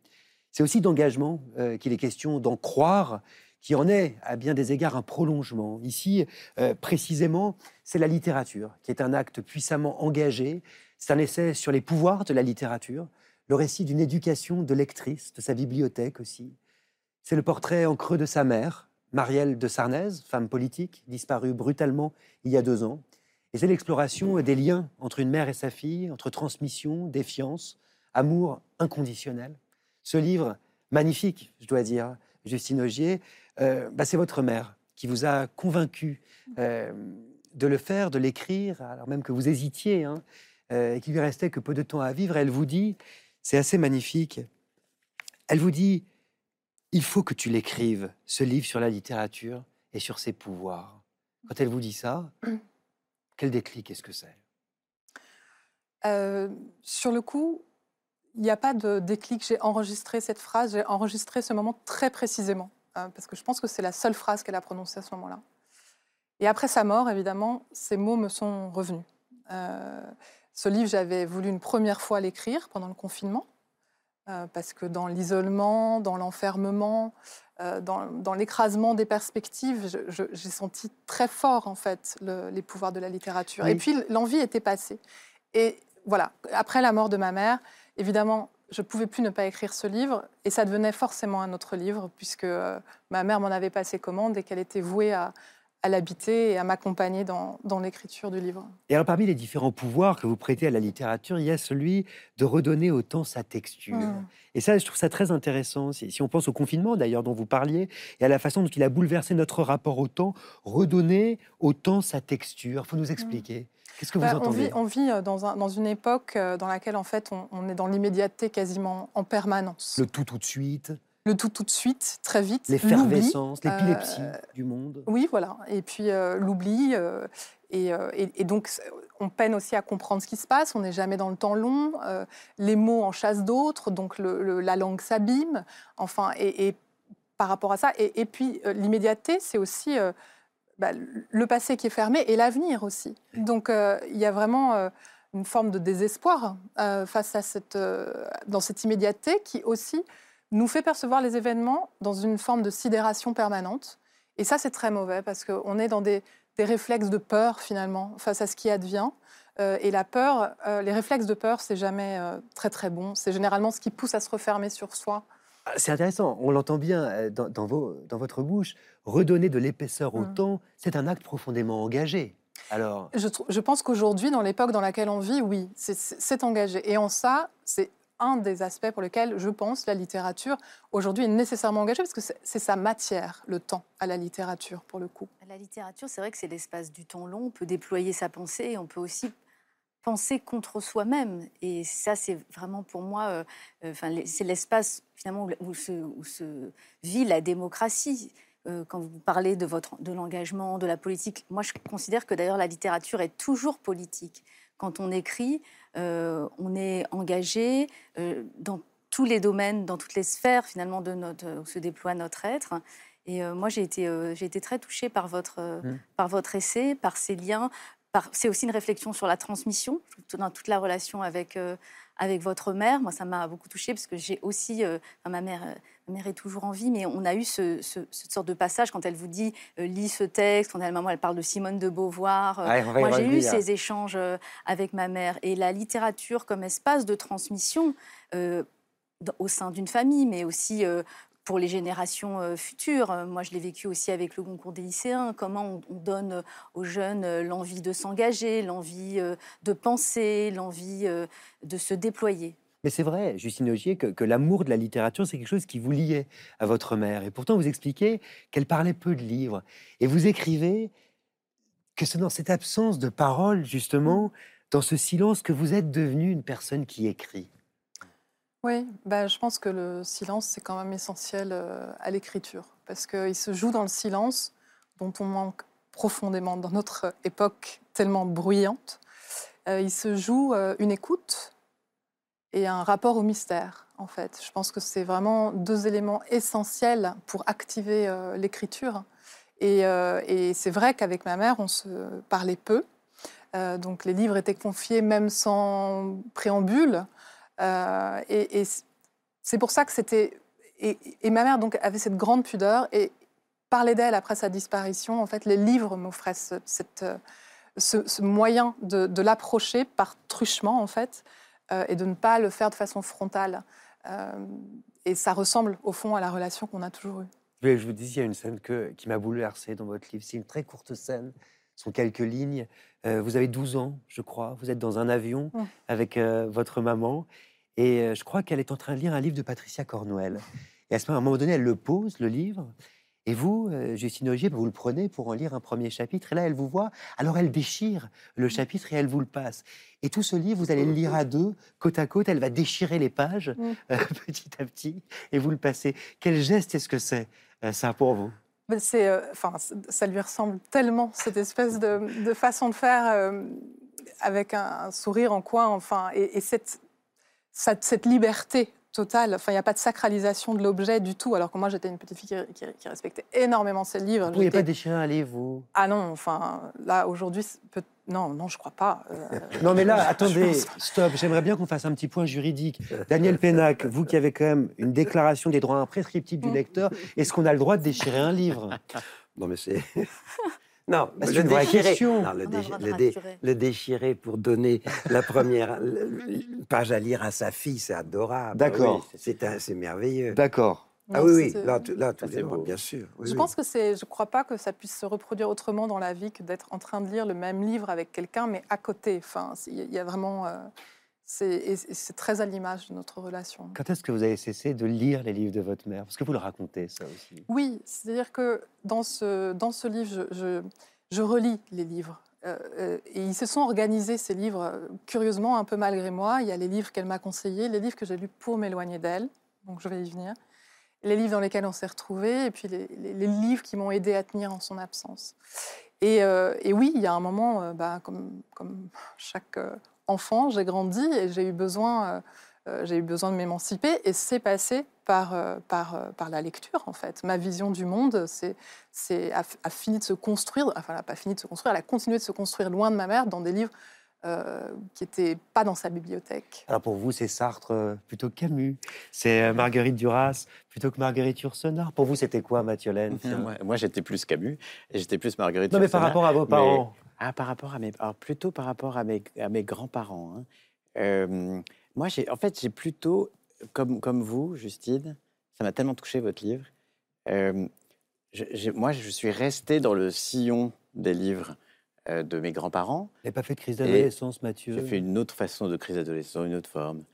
C'est aussi d'engagement euh, qu'il est question d'en croire, qui en est à bien des égards un prolongement. Ici, euh, précisément, c'est la littérature qui est un acte puissamment engagé. C'est un essai sur les pouvoirs de la littérature, le récit d'une éducation de lectrice, de sa bibliothèque aussi. C'est le portrait en creux de sa mère, Marielle de Sarnez, femme politique, disparue brutalement il y a deux ans. Et c'est l'exploration des liens entre une mère et sa fille, entre transmission, défiance, amour inconditionnel. Ce livre, magnifique, je dois dire, Justine Augier, euh, bah, c'est votre mère qui vous a convaincu euh, de le faire, de l'écrire, alors même que vous hésitiez, hein, euh, et qu'il lui restait que peu de temps à vivre. Elle vous dit, c'est assez magnifique, elle vous dit, il faut que tu l'écrives, ce livre sur la littérature et sur ses pouvoirs. Quand elle vous dit ça, *clears throat* quel déclic est-ce que c'est? Sur le coup, il n'y a pas de déclic. J'ai enregistré cette phrase, j'ai enregistré ce moment très précisément, hein, parce que je pense que c'est la seule phrase qu'elle a prononcée à ce moment-là. Et après sa mort, évidemment, ces mots me sont revenus. Euh, ce livre, j'avais voulu une première fois l'écrire pendant le confinement, euh, parce que dans l'isolement, dans l'enfermement, euh, dans, l'écrasement des perspectives, j'ai senti très fort, en fait, les pouvoirs de la littérature. Et puis, l'envie était passée. Et voilà, après la mort de ma mère, Évidemment, je ne pouvais plus ne pas écrire ce livre, et ça devenait forcément un autre livre, puisque euh, ma mère m'en avait passé commande et qu'elle était vouée à, l'habiter et à m'accompagner dans, l'écriture du livre. Et alors, parmi les différents pouvoirs que vous prêtez à la littérature, il y a celui de redonner au temps sa texture. Mmh. Et ça, je trouve ça très intéressant. Si on pense au confinement, d'ailleurs, dont vous parliez, et à la façon dont il a bouleversé notre rapport au temps, redonner au temps sa texture. Il faut nous mmh. expliquer. Qu'est-ce que vous bah, entendez on vit, euh, dans, une époque euh, dans laquelle en fait on, est dans l'immédiateté quasiment en permanence. Le tout tout de suite. Le tout tout de suite, très vite. L'effervescence, l'épilepsie euh, du monde. Oui, voilà. Et puis l'oubli. Et, donc, on peine aussi à comprendre ce qui se passe. On n'est jamais dans le temps long. les mots en chassent d'autres. Donc, la langue s'abîme. Enfin, et, par rapport à ça. Et, puis, l'immédiateté, c'est aussi bah, le passé qui est fermé et l'avenir aussi. Donc euh, il y a vraiment euh, une forme de désespoir euh, face à cette, dans cette immédiateté qui aussi nous fait percevoir les événements dans une forme de sidération permanente. Et ça, c'est très mauvais parce qu'on est dans des, des, réflexes de peur finalement face à ce qui advient. et la peur, les réflexes de peur, c'est jamais très très bon. C'est généralement ce qui pousse à se refermer sur soi ah, c'est intéressant, on l'entend bien euh, dans, vos, dans, votre bouche. Redonner de l'épaisseur au mmh. temps, c'est un acte profondément engagé. Alors, Je, pense qu'aujourd'hui, dans l'époque dans laquelle on vit, oui, c'est engagé. Et en ça, c'est un des aspects pour lesquels je pense la littérature aujourd'hui est nécessairement engagée, parce que c'est sa matière, le temps, à la littérature, pour le coup. La littérature, c'est vrai que c'est l'espace du temps long. On peut déployer sa pensée et on peut aussi penser contre soi-même. Et ça, c'est vraiment pour moi, euh, euh, c'est l'espace finalement où, se, vit la démocratie. Euh, quand vous parlez de, de l'engagement, de la politique, moi je considère que d'ailleurs la littérature est toujours politique. Quand on écrit, on est engagé euh, dans tous les domaines, dans toutes les sphères finalement de notre, où se déploie notre être. Et euh, moi, j'ai été, euh, j'ai été très touchée par votre, euh, Mm. par votre essai, par ces liens. Par... C'est aussi une réflexion sur la transmission, dans toute la relation avec, euh, avec votre mère. Moi, ça m'a beaucoup touchée parce que j'ai aussi. euh, ma, mère, euh, ma mère est toujours en vie, mais on a eu ce, ce- cette sorte de passage quand elle vous dit euh, lis ce texte. Quand elle, maman, elle parle de Simone de Beauvoir. euh, Ouais, on y moi, j'ai eu ces échanges avec ma mère. Et la littérature comme espace de transmission au sein d'une famille, mais aussi euh, pour les générations euh, futures. Euh, Moi, je l'ai vécu aussi avec le concours des lycéens. Comment on, on donne euh, aux jeunes l'envie de s'engager, l'envie de penser, l'envie de se déployer. Mais c'est vrai, Justine Augier, que, que l'amour de la littérature, c'est quelque chose qui vous liait à votre mère. Et pourtant, vous expliquez qu'elle parlait peu de livres. Et vous écrivez que c'est dans cette absence de parole, justement, dans ce silence, que vous êtes devenue une personne qui écrit. Oui, bah, je pense que le silence, c'est quand même essentiel euh, à l'écriture, parce qu'il se joue dans le silence dont on manque profondément dans notre époque tellement bruyante. Euh, il se joue euh, une écoute et un rapport au mystère, en fait. Je pense que c'est vraiment deux éléments essentiels pour activer l'écriture. Et, et c'est vrai qu'avec ma mère, on se parlait peu. Donc les livres étaient confiés même sans préambule. Euh, et c'est pour ça que c'était. Et, ma mère donc avait cette grande pudeur et parlait d'elle après sa disparition. En fait, les livres m'offraient ce, euh, moyen de, l'approcher par truchement, en fait, euh, et de ne pas le faire de façon frontale. Et ça ressemble au fond à la relation qu'on a toujours eue. Je vous dise, il y a une scène qui m'a bouleversé dans votre livre. C'est une très courte scène, sont quelques lignes. Euh, vous avez 12 ans, je crois. Vous êtes dans un avion avec euh, votre maman. Et euh, je crois qu'elle est en train de lire un livre de Patricia Cornwell. Et à ce moment, à un moment donné, elle le pose, le livre. Et vous, Justine Augier, vous le prenez pour en lire un premier chapitre. Et là, elle vous voit. Alors, elle déchire le chapitre et elle vous le passe. Et tout ce livre, vous allez le lire à deux, côte à côte. Elle va déchirer les pages *laughs* petit à petit et vous le passez. Quel geste est-ce que c'est, ça, pour vous? Mais c'est, euh, enfin, ça lui ressemble tellement cette espèce de, de façon de faire euh, avec un, un sourire en coin, enfin, et, et cette, cette, cette liberté totale. Enfin, il n'y a pas de sacralisation de l'objet du tout. Alors que moi, j'étais une petite fille qui, qui- qui respectait énormément ses livres. Vous J'étais- pas déchirer un livre, vous? Ah non, enfin, là aujourd'hui, c'est peut- non, non, je crois pas. euh, Non, mais là, *laughs* attendez, stop. J'aimerais bien qu'on fasse un petit point juridique. Daniel Pénac, vous qui avez quand même une déclaration des droits imprescriptibles du lecteur, est-ce qu'on a le droit de déchirer un livre? Non, mais c'est. *laughs* non, c'est le une vraie déchirer. question. Non, le, le dé- déchirer pour donner la première page à lire à sa fille, c'est adorable. D'accord. Oui, c'est un- c'est merveilleux. D'accord. Ah oui, oui, là, tout- là, c'est est beau. bien sûr. oui, je oui. pense que c'est, je crois pas que ça puisse se reproduire autrement dans la vie que d'être en train de lire le même livre avec quelqu'un, mais à côté. Enfin, c'est- il y, a- vraiment, euh, c'est, et c'est- c'est très à l'image de notre relation. Quand est-ce que vous avez cessé de lire les livres de votre mère? Parce que vous le racontez, ça aussi. Oui, c'est-à-dire que dans ce, dans ce livre, je, je, je relis les livres. Euh, euh, et ils se sont organisés, ces livres, curieusement, un peu malgré moi. Il y a les livres qu'elle m'a conseillés, les livres que j'ai lus pour m'éloigner d'elle, donc je vais y venir, les livres dans lesquels on s'est retrouvés, et puis les, livres qui m'ont aidé à tenir en son absence. Et, euh, oui, il y a un moment, euh, bah, comme, chaque euh, enfant, j'ai grandi et j'ai eu besoin, j'ai eu besoin de m'émanciper, et c'est passé par, la lecture, en fait. Ma vision du monde, c'est, a, a fini de se construire, enfin, elle n'a pas fini de se construire, elle a continué de se construire loin de ma mère, dans des livres euh, qui n'étaient pas dans sa bibliothèque. Alors pour vous, c'est Sartre euh, plutôt que Camus. C'est euh, Marguerite Duras plutôt que Marguerite Yourcenar. Pour vous, c'était quoi, Mathieu Laine tiens *laughs* Moi, moi, j'étais plus Camus et j'étais plus Marguerite. Non, mais par rapport à vos mais- parents. Ah, par rapport à mes, alors plutôt par rapport à mes, à mes grands-parents. hein. Euh, moi, j'ai, en fait, j'ai plutôt, comme, comme vous, Justine, ça m'a tellement touché votre livre. euh, je- moi, je suis resté dans le sillon des livres de mes grands-parents. Vous n'avez pas fait de crise d'adolescence, Mathieu? J'ai fait une autre façon de crise d'adolescence, une autre forme.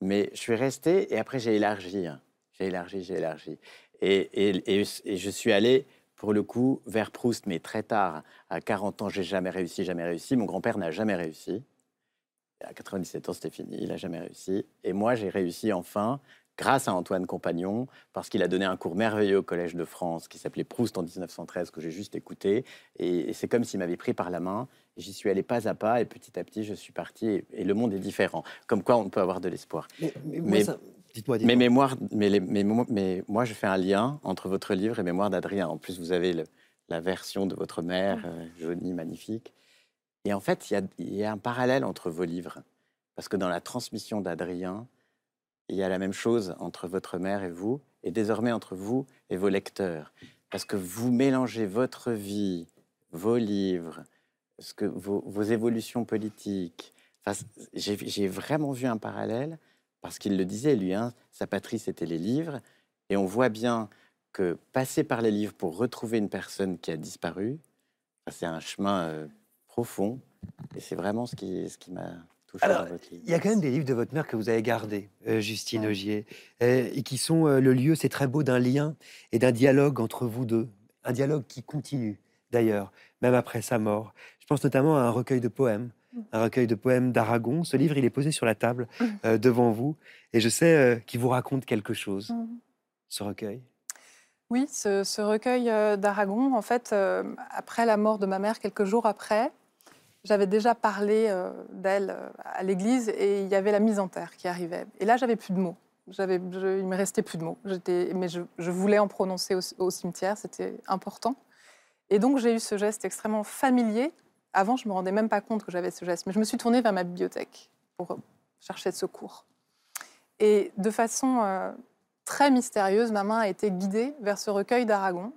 Mais je suis resté et après j'ai élargi. hein. J'ai élargi, j'ai élargi. Et, et- et- et je suis allé, pour le coup, vers Proust, mais très tard. À 40 ans, j'ai jamais réussi, jamais réussi. Mon grand-père n'a jamais réussi. À 97 ans, c'était fini, il n'a jamais réussi. Et moi, j'ai réussi enfin, grâce à Antoine Compagnon, parce qu'il a donné un cours merveilleux au Collège de France qui s'appelait Proust en 1913, que j'ai juste écouté. Et, et c'est comme s'il m'avait pris par la main. J'y suis allé pas à pas, et petit à petit, je suis parti. Et, et le monde est différent. Comme quoi, on peut avoir de l'espoir. Mais, mais moi, Mais- ça- mais, les- moi, je fais un lien entre votre livre et Mémoires d'Adrien. En plus, vous avez le- la version de votre mère, euh, jolie, magnifique. Et en fait, il y a, il y a un parallèle entre vos livres. Parce que dans la transmission d'Adrien, il y a la même chose entre votre mère et vous, et désormais entre vous et vos lecteurs. Parce que vous mélangez votre vie, vos livres, ce que, vos, évolutions politiques. J'ai vraiment vu un parallèle, parce qu'il le disait, lui, hein, sa patrie, c'était les livres. Et on voit bien que passer par les livres pour retrouver une personne qui a disparu, c'est un chemin euh, profond. Et c'est vraiment ce qui, ce qui m'a Alors. Il y a quand même des livres de votre mère que vous avez gardés, euh, Justine Ouais. Ogier, euh, et qui sont euh, le lieu, c'est très beau, d'un lien et d'un dialogue entre vous deux. Un dialogue qui continue, d'ailleurs, même après sa mort. Je pense notamment à un recueil de poèmes, Mm. un recueil de poèmes d'Aragon. Ce livre, il est posé sur la table euh, devant vous, et je sais euh, qu'il vous raconte quelque chose, Mhm. ce recueil. Oui, ce, ce recueil d'Aragon, en fait, euh, après la mort de ma mère, quelques jours après, j'avais déjà parlé euh, d'elle euh, à l'église et il y avait la mise en terre qui arrivait. Et là, j'avais plus de mots. J'avais, je- il me restait plus de mots. Mais je, voulais en prononcer au, cimetière, c'était important. Et donc, j'ai eu ce geste extrêmement familier. Avant, je me rendais même pas compte que j'avais ce geste, mais je me suis tournée vers ma bibliothèque pour euh, chercher de secours. Et de façon très mystérieuse, ma main a été guidée vers ce recueil d'Aragon,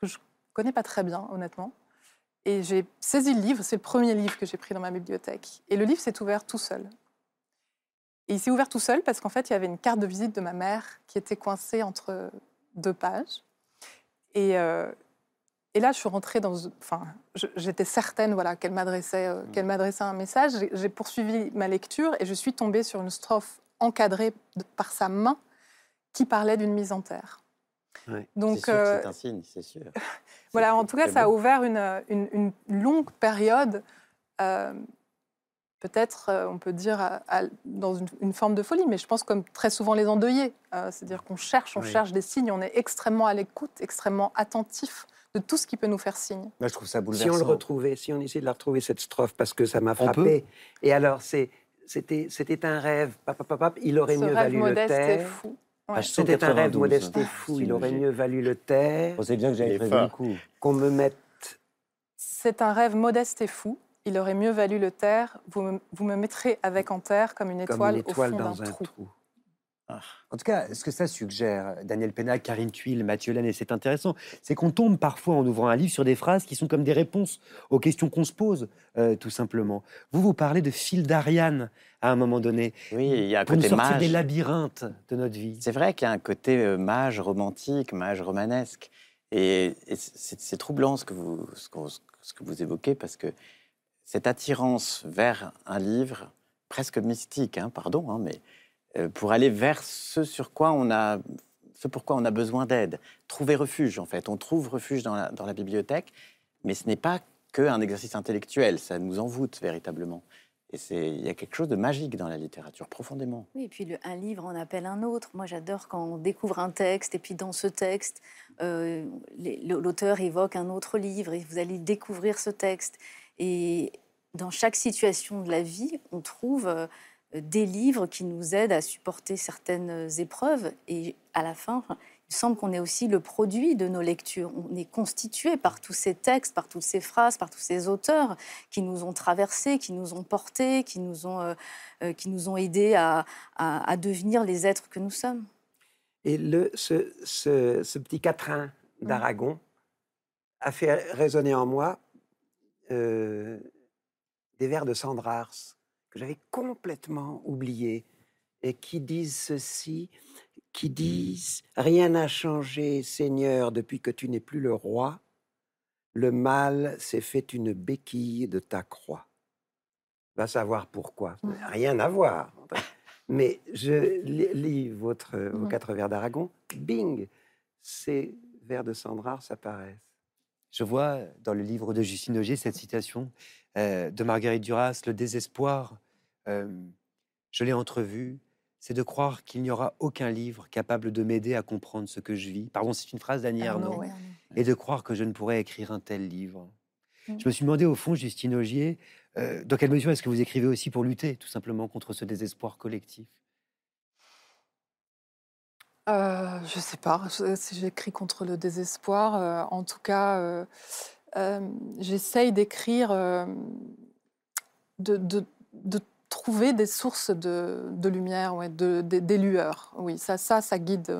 que je connais pas très bien, honnêtement. Et j'ai saisi le livre, c'est le premier livre que j'ai pris dans ma bibliothèque. Et le livre s'est ouvert tout seul. Et il s'est ouvert tout seul parce qu'en fait, il y avait une carte de visite de ma mère qui était coincée entre deux pages. Et, euh, et là, je suis rentrée dans. Enfin, j'étais certaine voilà, qu'elle m'adressait euh, qu'elle m'adressait un message. J'ai- poursuivi ma lecture et je suis tombée sur une strophe encadrée de- par sa main qui parlait d'une mise en terre. Ouais. Donc, c'est euh, c'est un signe, c'est sûr. *laughs* voilà, en tout cas, ça a ouvert une, une- une longue période, euh, peut-être, euh, on peut dire, à- à- dans une, une forme de folie, mais je pense comme très souvent les endeuillés. Euh, C'est-à-dire qu'on cherche, on Oui. cherche des signes, on est extrêmement à l'écoute, extrêmement attentif de tout ce qui peut nous faire signe. Moi, je trouve ça Si bouleversant. on le retrouvait, si on essayait de la retrouver, cette strophe, parce que ça m'a On peut frappé. Et alors, c'est- c'était un rêve. Pap, pap, pap, il aurait Ce mieux rêve valu le modeste et taire. fou. Ouais. C'était un rêve 192. modeste et fou. c'est Il aurait mieux valu le taire. Vous savez bien que j'avais prévu le coup. Qu'on me mette. C'est un rêve modeste et fou. Il aurait mieux valu le taire. Vous me, vous me mettrez avec en terre comme une Comme étoile, une étoile au fond dans d'un un trou. Trou. En tout cas, ce que ça suggère, Daniel Pénac, Karine Thuil, Mathieu Laine, et c'est intéressant, c'est qu'on tombe parfois en ouvrant un livre sur des phrases qui sont comme des réponses aux questions qu'on se pose, euh, tout simplement. Vous, vous parlez de fil d'Ariane à un moment donné, Oui, il y a un pour nous côté sortir mage. des labyrinthes de notre vie. C'est vrai qu'il y a un côté euh, mage romantique, mage romanesque. Et, et c'est troublant ce que, vous, ce, que vous évoquez parce que cette attirance vers un livre, presque mystique, hein, pardon, hein, mais pour aller vers ce sur quoi on a, ce pourquoi on a besoin d'aide. Trouver refuge, en fait. On trouve refuge dans la, bibliothèque, mais ce n'est pas qu'un exercice intellectuel, ça nous envoûte véritablement. Et il y a quelque chose de magique dans la littérature, profondément. Oui, et puis un livre en appelle un autre. Moi, j'adore quand on découvre un texte et puis dans ce texte, euh, l'auteur évoque un autre livre et vous allez découvrir ce texte. Et dans chaque situation de la vie, on trouve euh, des livres qui nous aident à supporter certaines épreuves. Et à la fin, il semble qu'on est aussi le produit de nos lectures. On est constitué par tous ces textes, par toutes ces phrases, par tous ces auteurs qui nous ont traversés, qui nous ont portés, qui nous ont, euh, euh, qui nous ont aidés à, à- à devenir les êtres que nous sommes. Et le, ce, ce- ce petit quatrain d'Aragon a fait résonner en moi euh, des vers de Sandrars que j'avais complètement oubliés et qui disent ceci, qui disent Rien n'a changé, Seigneur, depuis que tu n'es plus le roi. le mal s'est fait une béquille de ta croix. Va savoir pourquoi. Mmh. Rien à voir. Mais je li- lis votre, vos Mhm. quatre vers d'Aragon. Bing Ces vers de Sandrard s'apparaissent. Je vois dans le livre de Justine Augier cette citation euh, de Marguerite Duras, Le désespoir, euh, je l'ai entrevu, c'est de croire qu'il n'y aura aucun livre capable de m'aider à comprendre ce que je vis. Pardon, c'est une phrase d'Annie Arnaud, Ernaux. ouais. Et de croire que je ne pourrais écrire un tel livre. Mm. Je me suis demandé au fond, Justine Augier, euh, dans quelle mesure est-ce que vous écrivez aussi pour lutter tout simplement contre ce désespoir collectif? Euh, je sais pas si j'écris contre le désespoir. euh, en tout cas, euh, euh, j'essaye d'écrire, euh, de, de- de trouver des sources de, lumière, ouais, de, des- lueurs. Oui, ça, ça, guide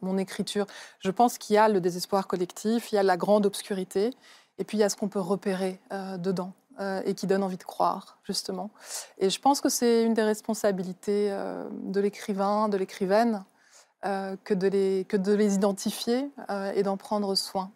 mon, écriture. Je pense qu'il y a le désespoir collectif, il y a la grande obscurité, et puis il y a ce qu'on peut repérer euh, dedans. euh, et qui donne envie de croire, justement. Et je pense que c'est une des responsabilités euh, de l'écrivain, de l'écrivaine, que, de les, identifier et d'en prendre soin.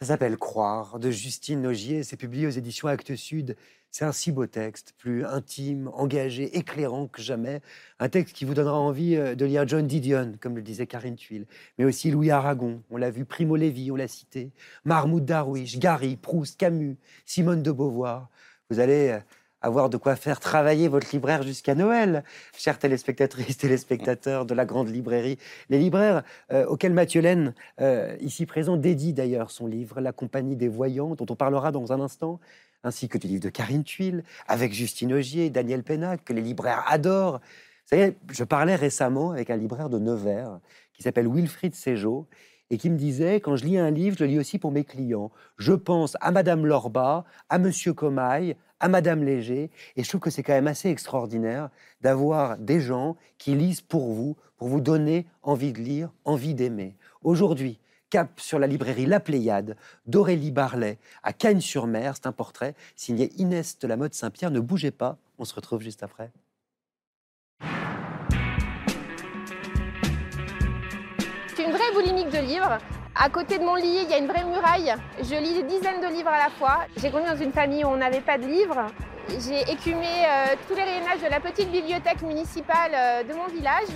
Ça s'appelle Croire de Justine Augier. C'est publié aux éditions Actes Sud. C'est un si beau texte, plus intime, engagé, éclairant que jamais. Un texte qui vous donnera envie euh, de lire John Didion, comme le disait Karine Tuile, mais aussi Louis Aragon. On l'a vu, Primo Levi, on l'a cité, Mahmoud Darwish, Gary, Proust, Camus, Simone de Beauvoir. Vous allez euh, avoir de quoi faire travailler votre libraire jusqu'à Noël, chères téléspectatrices, téléspectateurs de la grande librairie. Les libraires euh, auxquels Mathieu Laine, euh, ici présent, dédie d'ailleurs son livre La compagnie des voyants, dont on parlera dans un instant, ainsi que du livre de Karine Tuile, avec Justine Augier, Daniel Pénac, que les libraires adorent. Vous savez, je parlais récemment avec un libraire de Nevers qui s'appelle Wilfried Séjot et qui me disait quand je lis un livre, je le lis aussi pour mes clients. Je pense à Madame Lorba, à Monsieur Comaille, à Madame Léger, et je trouve que c'est quand même assez extraordinaire d'avoir des gens qui lisent pour vous, pour vous donner envie de lire, envie d'aimer. Aujourd'hui, cap sur la librairie La Pléiade d'Aurélie Barlet à Cagnes-sur-Mer. C'est un portrait signé Inès de la Mode Saint-Pierre. Ne bougez pas, on se retrouve juste après. Je suis une vraie boulimique de livres. À côté de mon lit, il y a une vraie muraille. Je lis des dizaines de livres à la fois. J'ai grandi dans une famille où on n'avait pas de livres. J'ai écumé euh, tous les rayonnages de la petite bibliothèque municipale euh, de mon village.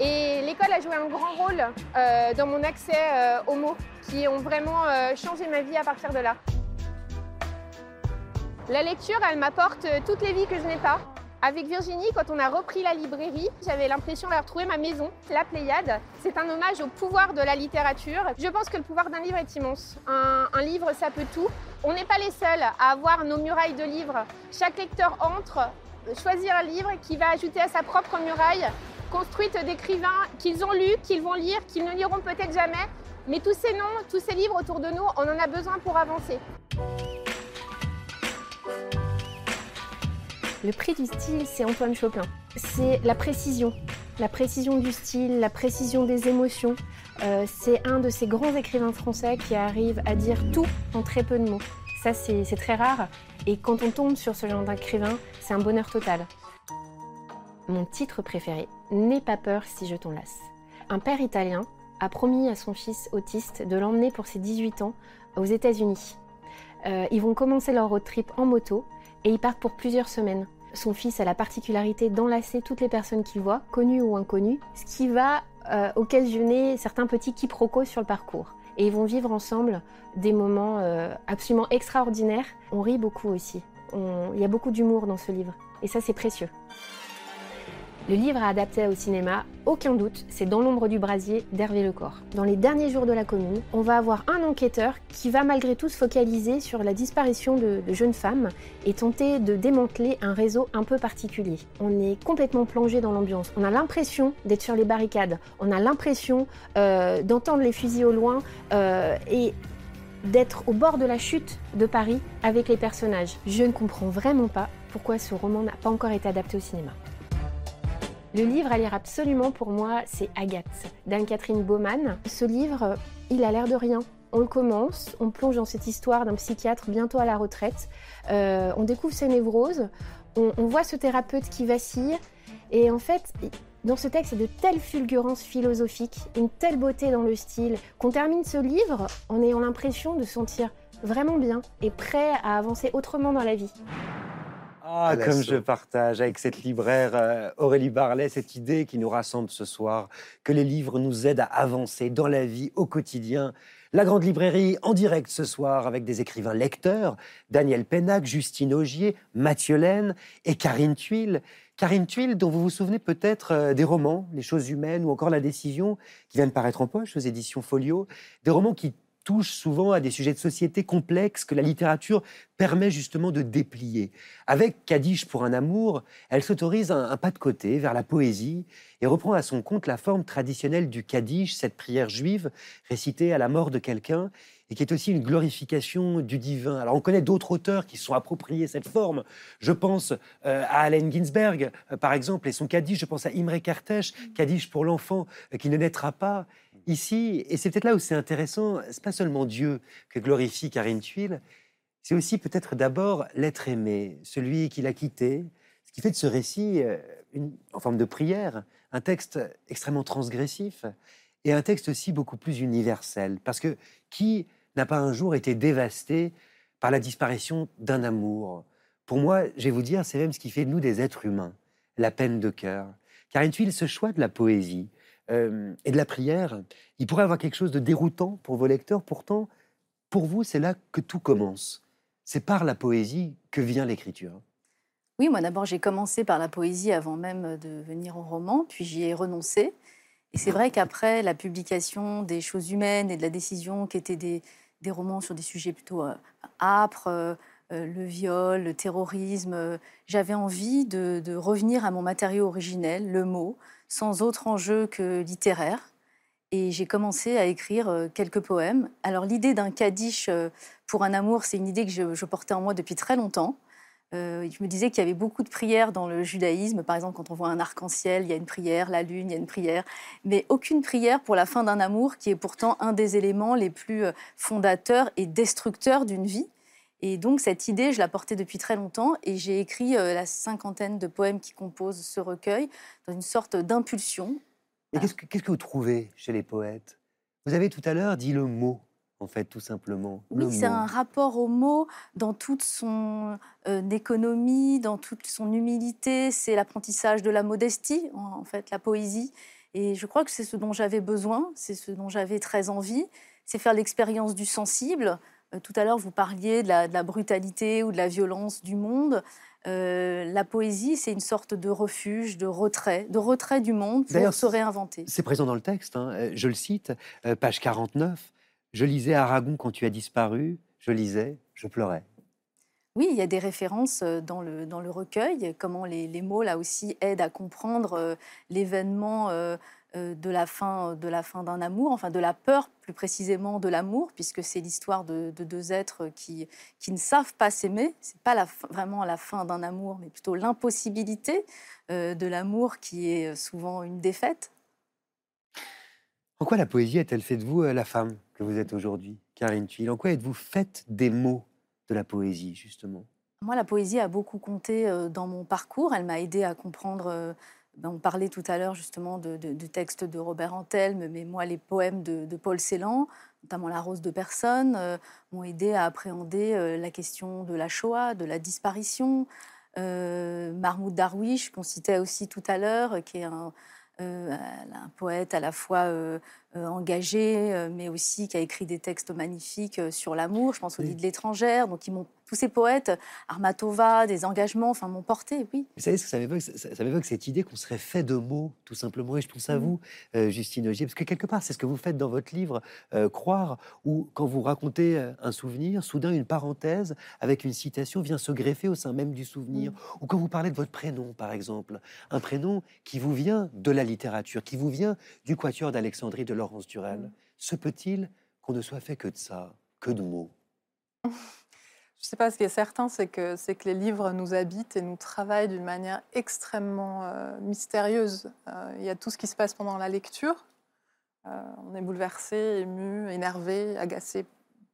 Et l'école a joué un grand rôle euh, dans mon accès aux mots qui ont vraiment changé ma vie à partir de là. La lecture, elle m'apporte toutes les vies que je n'ai pas. Avec Virginie, quand on a repris la librairie, j'avais l'impression d'avoir trouvé ma maison. La Pléiade, c'est un hommage au pouvoir de la littérature. Je pense que le pouvoir d'un livre est immense. Un, un livre, ça peut tout. On n'est pas les seuls à avoir nos murailles de livres. Chaque lecteur entre, choisir un livre qui va ajouter à sa propre muraille, construite d'écrivains qu'ils ont lus, qu'ils vont lire, qu'ils ne liront peut-être jamais. Mais tous ces noms, tous ces livres autour de nous, on en a besoin pour avancer. Le prix du style, c'est Antoine Chopin. C'est la précision, la précision du style, la précision des émotions. Euh, c'est un de ces grands écrivains français qui arrive à dire tout en très peu de mots. Ça, c'est très rare. Et quand on tombe sur ce genre d'écrivain, c'est un bonheur total. Mon titre préféré, N'aie pas peur si je t'enlace. Un père italien a promis à son fils autiste de l'emmener pour ses 18 ans aux États-Unis. Euh, ils vont commencer leur road trip en moto et ils partent pour plusieurs semaines. Son fils a la particularité d'enlacer toutes les personnes qu'il voit, connues ou inconnues, ce qui va euh, occasionner certains petits quiproquos sur le parcours. Et ils vont vivre ensemble des moments euh, absolument extraordinaires. On rit beaucoup aussi. Il y a beaucoup d'humour dans ce livre. Et ça, c'est précieux. Le livre à adapter au cinéma, aucun doute, c'est Dans l'ombre du brasier d'Hervé Lecor. Dans les derniers jours de la commune, on va avoir un enquêteur qui va malgré tout se focaliser sur la disparition de, de jeunes femmes et tenter de démanteler un réseau un peu particulier. On est complètement plongé dans l'ambiance. On a l'impression d'être sur les barricades. On a l'impression euh, d'entendre les fusils au loin euh, et d'être au bord de la chute de Paris avec les personnages. Je ne comprends vraiment pas pourquoi ce roman n'a pas encore été adapté au cinéma. Le livre à lire absolument pour moi, c'est Agathe, d'Anne-Catherine Baumann. Ce livre, il a l'air de rien. On commence, on plonge dans cette histoire d'un psychiatre bientôt à la retraite. Euh, on découvre ses névroses, on, on voit ce thérapeute qui vacille. Et en fait, Dans ce texte, il y a de telles fulgurances philosophiques, une telle beauté dans le style, qu'on termine ce livre en ayant l'impression de sentir vraiment bien et prêt à avancer autrement dans la vie. Ah, À comme je partage avec cette libraire euh, Aurélie Barlet cette idée qui nous rassemble ce soir, que les livres nous aident à avancer dans la vie au quotidien. La Grande Librairie en direct ce soir avec des écrivains lecteurs, Daniel Pénac, Justine Augier, Mathieu Laine et Karine Tuile. Karine Tuile, dont vous vous souvenez peut-être euh, des romans, Les choses humaines ou encore La décision, qui viennent paraître en poche aux éditions Folio, des romans qui touchent souvent à des sujets de société complexes que la littérature permet justement de déplier. Avec Kaddish pour un amour, elle s'autorise un, pas de côté vers la poésie et reprend à son compte la forme traditionnelle du Kaddish, cette prière juive récitée à la mort de quelqu'un et qui est aussi une glorification du divin. Alors on connaît d'autres auteurs qui se sont appropriés cette forme. Je pense euh, à Allen Ginsberg, euh, par exemple, et son Kaddish. Je pense à Imre Kertész, Kaddish pour l'enfant euh, qui ne naîtra pas. Ici, et c'est peut-être là où c'est intéressant, c'est pas seulement Dieu que glorifie Karine Tuile, c'est aussi peut-être d'abord l'être aimé, celui qui l'a quitté, ce qui fait de ce récit, euh, une- en forme de prière, un texte extrêmement transgressif et un texte aussi beaucoup plus universel. Parce que qui n'a pas un jour été dévasté par la disparition d'un amour? Pour moi, je vais vous dire, c'est même ce qui fait de nous des êtres humains, la peine de cœur. Karine Tuile, ce choix de la poésie et de la prière, il pourrait avoir quelque chose de déroutant pour vos lecteurs. Pourtant, pour vous, c'est là que tout commence. C'est par la poésie que vient l'écriture. Oui, moi d'abord j'ai commencé par la poésie avant même de venir au roman, puis j'y ai renoncé. Et c'est vrai qu'après la publication des choses humaines et de la décision, qui étaient des, des romans sur des sujets plutôt âpres, euh, le viol, le terrorisme, euh, j'avais envie de, revenir à mon matériau originel, le mot, sans autre enjeu que littéraire. Et j'ai commencé à écrire euh, quelques poèmes. Alors l'idée d'un kaddish euh, pour un amour, c'est une idée que je, portais en moi depuis très longtemps. Euh, je me disais qu'il y avait beaucoup de prières dans le judaïsme. Par exemple, quand on voit un arc-en-ciel, il y a une prière, la lune, il y a une prière. Mais aucune prière pour la fin d'un amour qui est pourtant un des éléments les plus euh, fondateurs et destructeurs d'une vie. Et donc, cette idée, je la portais depuis très longtemps et j'ai écrit euh, la cinquantaine de poèmes qui composent ce recueil dans une sorte d'impulsion. Mais qu'est-ce que, vous trouvez chez les poètes? Vous avez tout à l'heure dit le mot, en fait, tout simplement. le Oui, c'est un rapport au mot dans toute son euh, économie, dans toute son humilité. C'est l'apprentissage de la modestie, en, en fait, la poésie. Et je crois que c'est ce dont j'avais besoin, c'est ce dont j'avais très envie, c'est faire l'expérience du sensible. Euh, tout à l'heure, vous parliez de la, de la brutalité ou de la violence du monde. Euh, la poésie, c'est une sorte de refuge, de retrait, de retrait du monde pour se réinventer. C'est présent dans le texte, hein, euh, je le cite, page 49. Je lisais Aragon quand tu as disparu, je lisais, je pleurais. Oui, il y a des références dans le, dans le recueil, comment les, les mots, là aussi, aident à comprendre l'événement euh, de la fin de la fin d'un amour, enfin de la peur, plus précisément de l'amour, puisque c'est l'histoire de, de deux êtres qui, qui ne savent pas s'aimer. C'est pas la, vraiment la fin d'un amour, mais plutôt l'impossibilité euh, de l'amour qui est souvent une défaite. En quoi la poésie a-t-elle fait de vous euh, la femme que vous êtes aujourd'hui, Karine Tuile En quoi êtes-vous faite des mots de la poésie, justement? Moi, la poésie a beaucoup compté euh, dans mon parcours. Elle m'a aidé à comprendre. Ben, on parlait tout à l'heure justement de, de- du texte de Robert Antelme, mais moi, les poèmes de, Paul Celan, notamment La Rose de Personne, euh, m'ont aidé à appréhender euh, la question de la Shoah, de la disparition. Euh, Mahmoud Darwish, qu'on citait aussi tout à l'heure, qui est un, poète à la fois engagé, euh, mais aussi qui a écrit des textes magnifiques euh, sur l'amour. Je pense au Oui. lit de l'étrangère. Donc, ils m'ont, tous ces poètes, Armatova, des engagements, enfin, m'ont porté, oui. Vous savez ce que ça m'évoque ça, m'évoque cette idée qu'on serait fait de mots, tout simplement. Et je pense à Mhm. vous, euh, Justine Augier, parce que quelque part, c'est ce que vous faites dans votre livre, euh, Croire, où quand vous racontez euh, un souvenir, soudain une parenthèse avec une citation vient se greffer au sein même du souvenir. Ou quand vous parlez de votre prénom, par exemple, un prénom qui vous vient de la littérature, qui vous vient du Quatuor d'Alexandrie de Laurence Durel. Mhm. Se peut-il qu'on ne soit fait que de ça, que de mots? *laughs* Je ne sais pas, ce qui est certain, c'est que, c'est que les livres nous habitent et nous travaillent d'une manière extrêmement euh, mystérieuse. Euh, il y a tout ce qui se passe pendant la lecture. Euh, on est bouleversé, ému, énervé, agacé,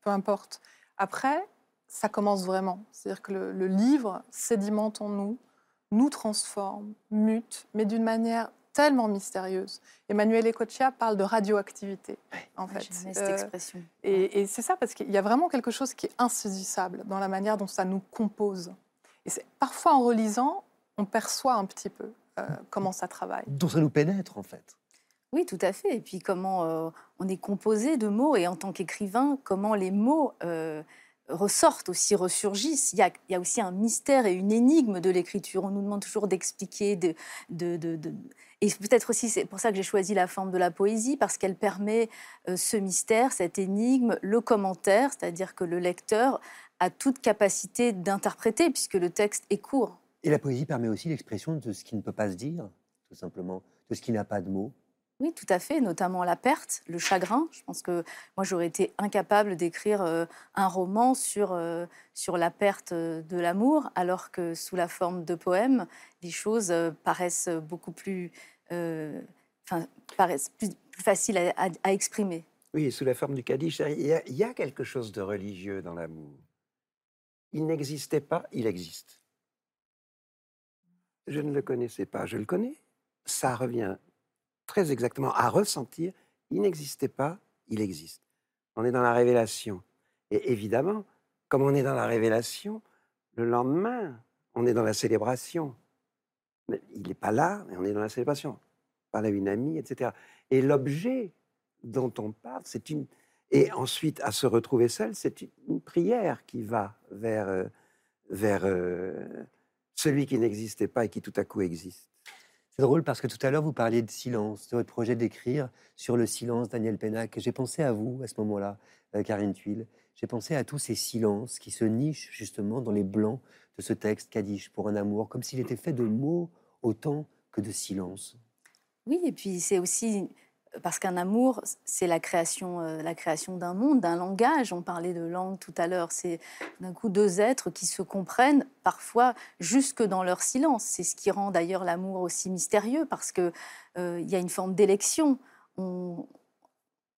peu importe. Après, ça commence vraiment. C'est-à-dire que le, le livre sédimente en nous, nous transforme, mute, mais d'une manière tellement mystérieuse. Emmanuel Ecochia parle de radioactivité, en Ouais, fait. j'aimais cette Euh, expression. et, et c'est ça, parce qu'il y a vraiment quelque chose qui est insaisissable dans la manière dont ça nous compose. Et parfois en relisant, on perçoit un petit peu euh, comment ça travaille. Dont ça nous pénètre, en fait. Oui, tout à fait. Et puis comment euh, on est composé de mots et en tant qu'écrivain, comment les mots euh, ressortent aussi, ressurgissent. Il y, a, aussi un mystère et une énigme de l'écriture. On nous demande toujours d'expliquer, de, de, de- de- et peut-être aussi c'est pour ça que j'ai choisi la forme de la poésie parce qu'elle permet euh, ce mystère, cette énigme, le commentaire, c'est-à-dire que le lecteur a toute capacité d'interpréter puisque le texte est court. Et la poésie permet aussi l'expression de ce qui ne peut pas se dire, tout simplement, de ce qui n'a pas de mots. Oui, tout à fait, notamment la perte, le chagrin. Je pense que moi, j'aurais été incapable d'écrire euh, un roman sur, euh, sur la perte euh, de l'amour, alors que sous la forme de poèmes, les choses paraissent beaucoup plus, paraissent plus, plus faciles à, exprimer. Oui, sous la forme du Kaddish, il y, il y a quelque chose de religieux dans l'amour. Il n'existait pas, il existe. Je ne le connaissais pas, je le connais. Ça revient très exactement à ressentir. Il n'existait pas, il existe. On est dans la révélation. Et évidemment, comme on est dans la révélation, le lendemain, on est dans la célébration. Mais il n'est pas là, mais on est dans la célébration. Parle à une amie, etc. Et l'objet dont on parle, c'est une. Et ensuite, à se retrouver seul, c'est une- une prière qui va vers, euh, vers euh, celui qui n'existait pas et qui tout à coup existe. C'est drôle parce que tout à l'heure, vous parliez de silence, de votre projet d'écrire sur le silence, Daniel Pénac. J'ai pensé à vous à ce moment-là, euh, Karine Tuile. J'ai pensé à tous ces silences qui se nichent justement dans les blancs de ce texte Kaddish pour un amour, comme s'il était fait de mots autant que de silence. Oui, et puis c'est aussi parce qu'un amour, c'est la création, euh, la création d'un monde, d'un langage. On parlait de langue tout à l'heure. C'est d'un coup deux êtres qui se comprennent parfois jusque dans leur silence. C'est ce qui rend d'ailleurs l'amour aussi mystérieux parce que euh, il y a une forme d'élection. On,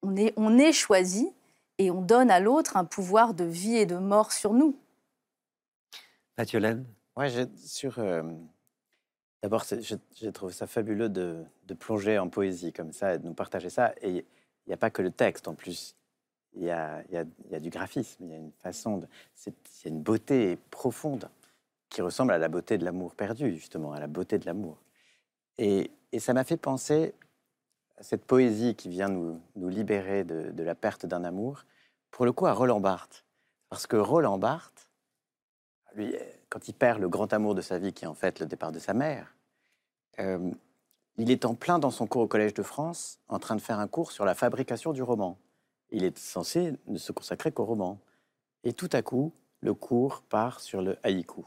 on est, on est choisi et on donne à l'autre un pouvoir de vie et de mort sur nous. Mathiolène Ouais, j'ai- sur. euh, D'abord, j'ai trouvé ça fabuleux de, plonger en poésie comme ça et de nous partager ça. Et il n'y a pas que le texte en plus. Il y y a- du graphisme, il y a une façon de. une beauté profonde qui ressemble à la beauté de l'amour perdu, justement, à la beauté de l'amour. Et, ça m'a fait penser à cette poésie qui vient nous, nous libérer de la perte d'un amour, pour le coup à Roland Barthes. Parce que Roland Barthes, quand il perd le grand amour de sa vie, qui est en fait le départ de sa mère, euh, il est en plein dans son cours au Collège de France, en train de faire un cours sur la fabrication du roman. Il est censé ne se consacrer qu'au roman. Et tout à coup, le cours part sur le haïku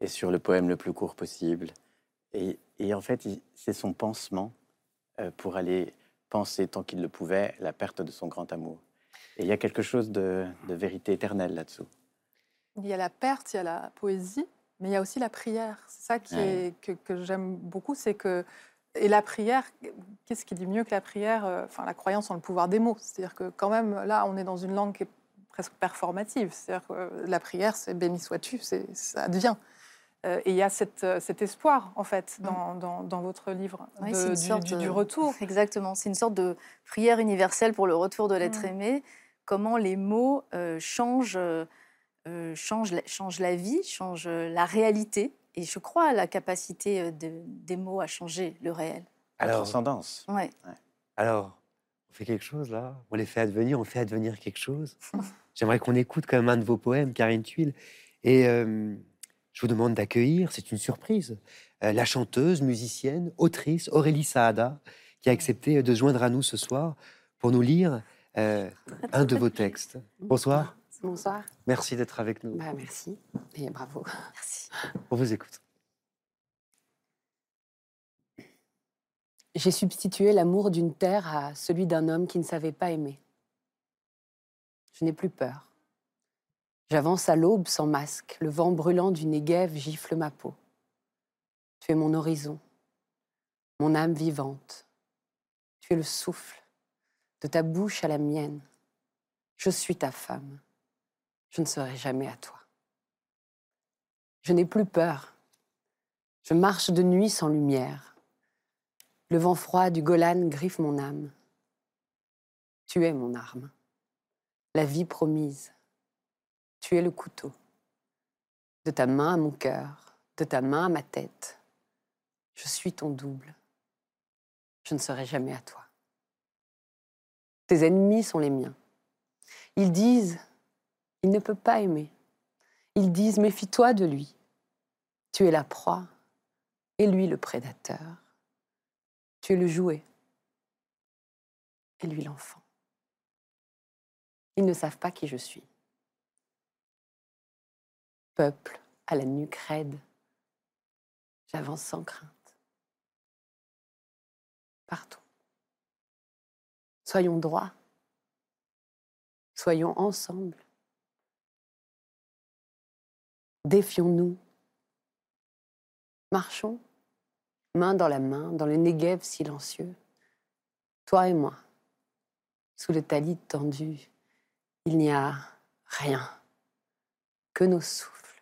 et sur le poème le plus court possible. Et, en fait, c'est son pansement euh, pour aller penser, tant qu'il le pouvait, la perte de son grand amour. Et il y a quelque chose de vérité éternelle là-dessous. Il y a la perte, il y a la poésie, mais il y a aussi la prière. C'est ça qui Ouais. est, que, que j'aime beaucoup, c'est que et la prière, qu'est-ce qui dit mieux que la prière euh, Enfin, la croyance en le pouvoir des mots? C'est-à-dire que quand même, là, on est dans une langue qui est presque performative. C'est-à-dire que euh, la prière, c'est béni sois-tu, ça advient. Euh, et il y a cette, cet espoir, en fait, dans, dans- dans votre livre, Oui, de- une du, sorte du- retour. *laughs* Exactement, c'est une sorte de prière universelle pour le retour de l'être Mm. aimé. Comment les mots euh, changent, euh, euh, changent, la- la vie, changent euh, la réalité. Et je crois à la capacité euh, de- des mots à changer le réel. La Alors- transcendance. Ouais. Alors, on fait quelque chose là? On les fait advenir, on fait advenir quelque chose? *laughs* J'aimerais qu'on écoute quand même un de vos poèmes, Karine Tuile. Et euh, je vous demande d'accueillir, c'est une surprise, euh, la chanteuse, musicienne, autrice Aurélie Saada, qui a accepté de se joindre à nous ce soir pour nous lire euh, un de vos textes. Bonsoir, Bonsoir. merci d'être avec nous. Bah, merci et bravo. Merci. On vous écoute. J'ai substitué l'amour d'une terre à celui d'un homme qui ne savait pas aimer. Je n'ai plus peur. J'avance à l'aube sans masque, le vent brûlant du Negev gifle ma peau. Tu es mon horizon, mon âme vivante. Tu es le souffle, de ta bouche à la mienne. Je suis ta femme. Je ne serai jamais à toi. Je n'ai plus peur. Je marche de nuit sans lumière. Le vent froid du Golan griffe mon âme. Tu es mon arme, la vie promise. Tu es le couteau. De ta main à mon cœur, de ta main à ma tête, je suis ton double. Je ne serai jamais à toi. Tes ennemis sont les miens. Ils disent, il ne peut pas aimer. Ils disent, méfie-toi de lui. Tu es la proie et lui le prédateur. Tu es le jouet et lui l'enfant. Ils ne savent pas qui je suis. Peuple à la nuque raide, j'avance sans crainte. Partout. Soyons droits. Soyons ensemble. Défions-nous. Marchons, main dans la main, dans le Negev silencieux. Toi et moi, sous le talit tendu, il n'y a rien que nos souffles.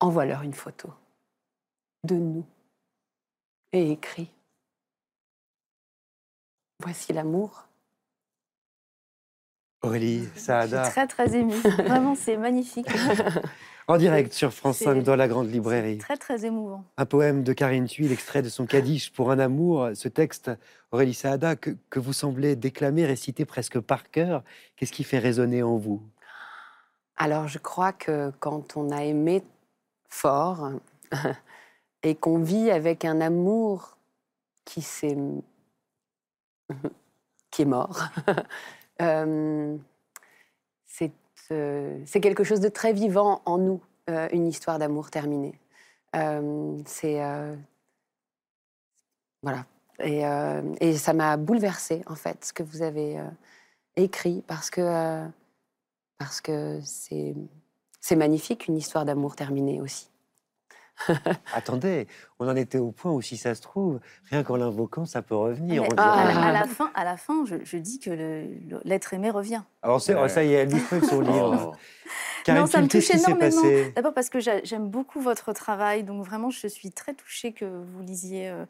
Envoie-leur une photo de nous et écris. Voici l'amour. Aurélie Saada. Je suis très très émue. Vraiment, c'est magnifique. *laughs* En direct sur France C'est- 5 dans la Grande Librairie. Très très émouvant. Un poème de Karine Thuil, extrait de son Kaddish pour un amour. Ce texte, Aurélie Saada, que, que vous semblez déclamer, réciter presque par cœur, qu'est-ce qui fait résonner en vous? Alors, je crois que quand on a aimé fort *laughs* et qu'on vit avec un amour qui s'est *laughs* qui est mort, euh, c'est euh, c'est quelque chose de très vivant en nous, euh, une histoire d'amour terminée. C'est voilà. Et, et ça m'a bouleversée en fait ce que vous avez écrit parce que parce que c'est c'est magnifique une histoire d'amour terminée aussi. *laughs* Attendez, on en était au point où, si ça se trouve, rien qu'en l'invoquant, ça peut revenir. Mais on à, la- à la fin, à la fin je, je dis que l'être aimé revient. Alors, c'est- oh, ça y est, elle lui feuille son livre. Oh. Karine non, ça me touche énormément. D'abord parce que j'a- j'aime beaucoup votre travail, donc vraiment je suis très touchée que vous lisiez euh,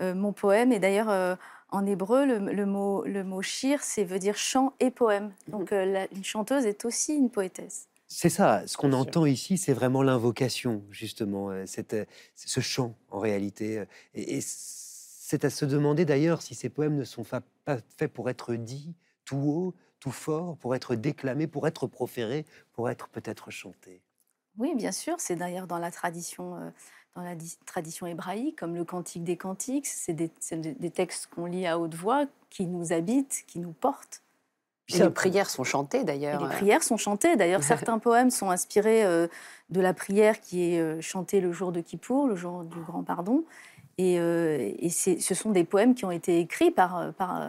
euh, mon poème. Et d'ailleurs, euh, en hébreu, le, le mot, le mot shir, c'est veut dire chant et poème. Donc euh, la- une chanteuse est aussi une poétesse. C'est ça, ce qu'on entend ici, c'est vraiment l'invocation, justement, euh, cette, euh, ce chant, en réalité. euh, Et, et c'est à se demander d'ailleurs si ces poèmes ne sont fa- pas faits pour être dits tout haut, tout fort, pour être déclamés, pour être proférés, pour être peut-être chantés. Oui, bien sûr, c'est d'ailleurs dans la tradition, euh, dans la di- tradition hébraïque, comme le Cantique des Cantiques. C'est des, c'est des- des textes qu'on lit à haute voix, qui nous habitent, qui nous portent. Et les prières sont chantées d'ailleurs. les euh, prières sont chantées. D'ailleurs, *laughs* certains poèmes sont inspirés euh, de la prière qui est euh, chantée le jour de Kippour, le jour du grand pardon. Et, euh, ce sont des poèmes qui ont été écrits par, euh, par, euh,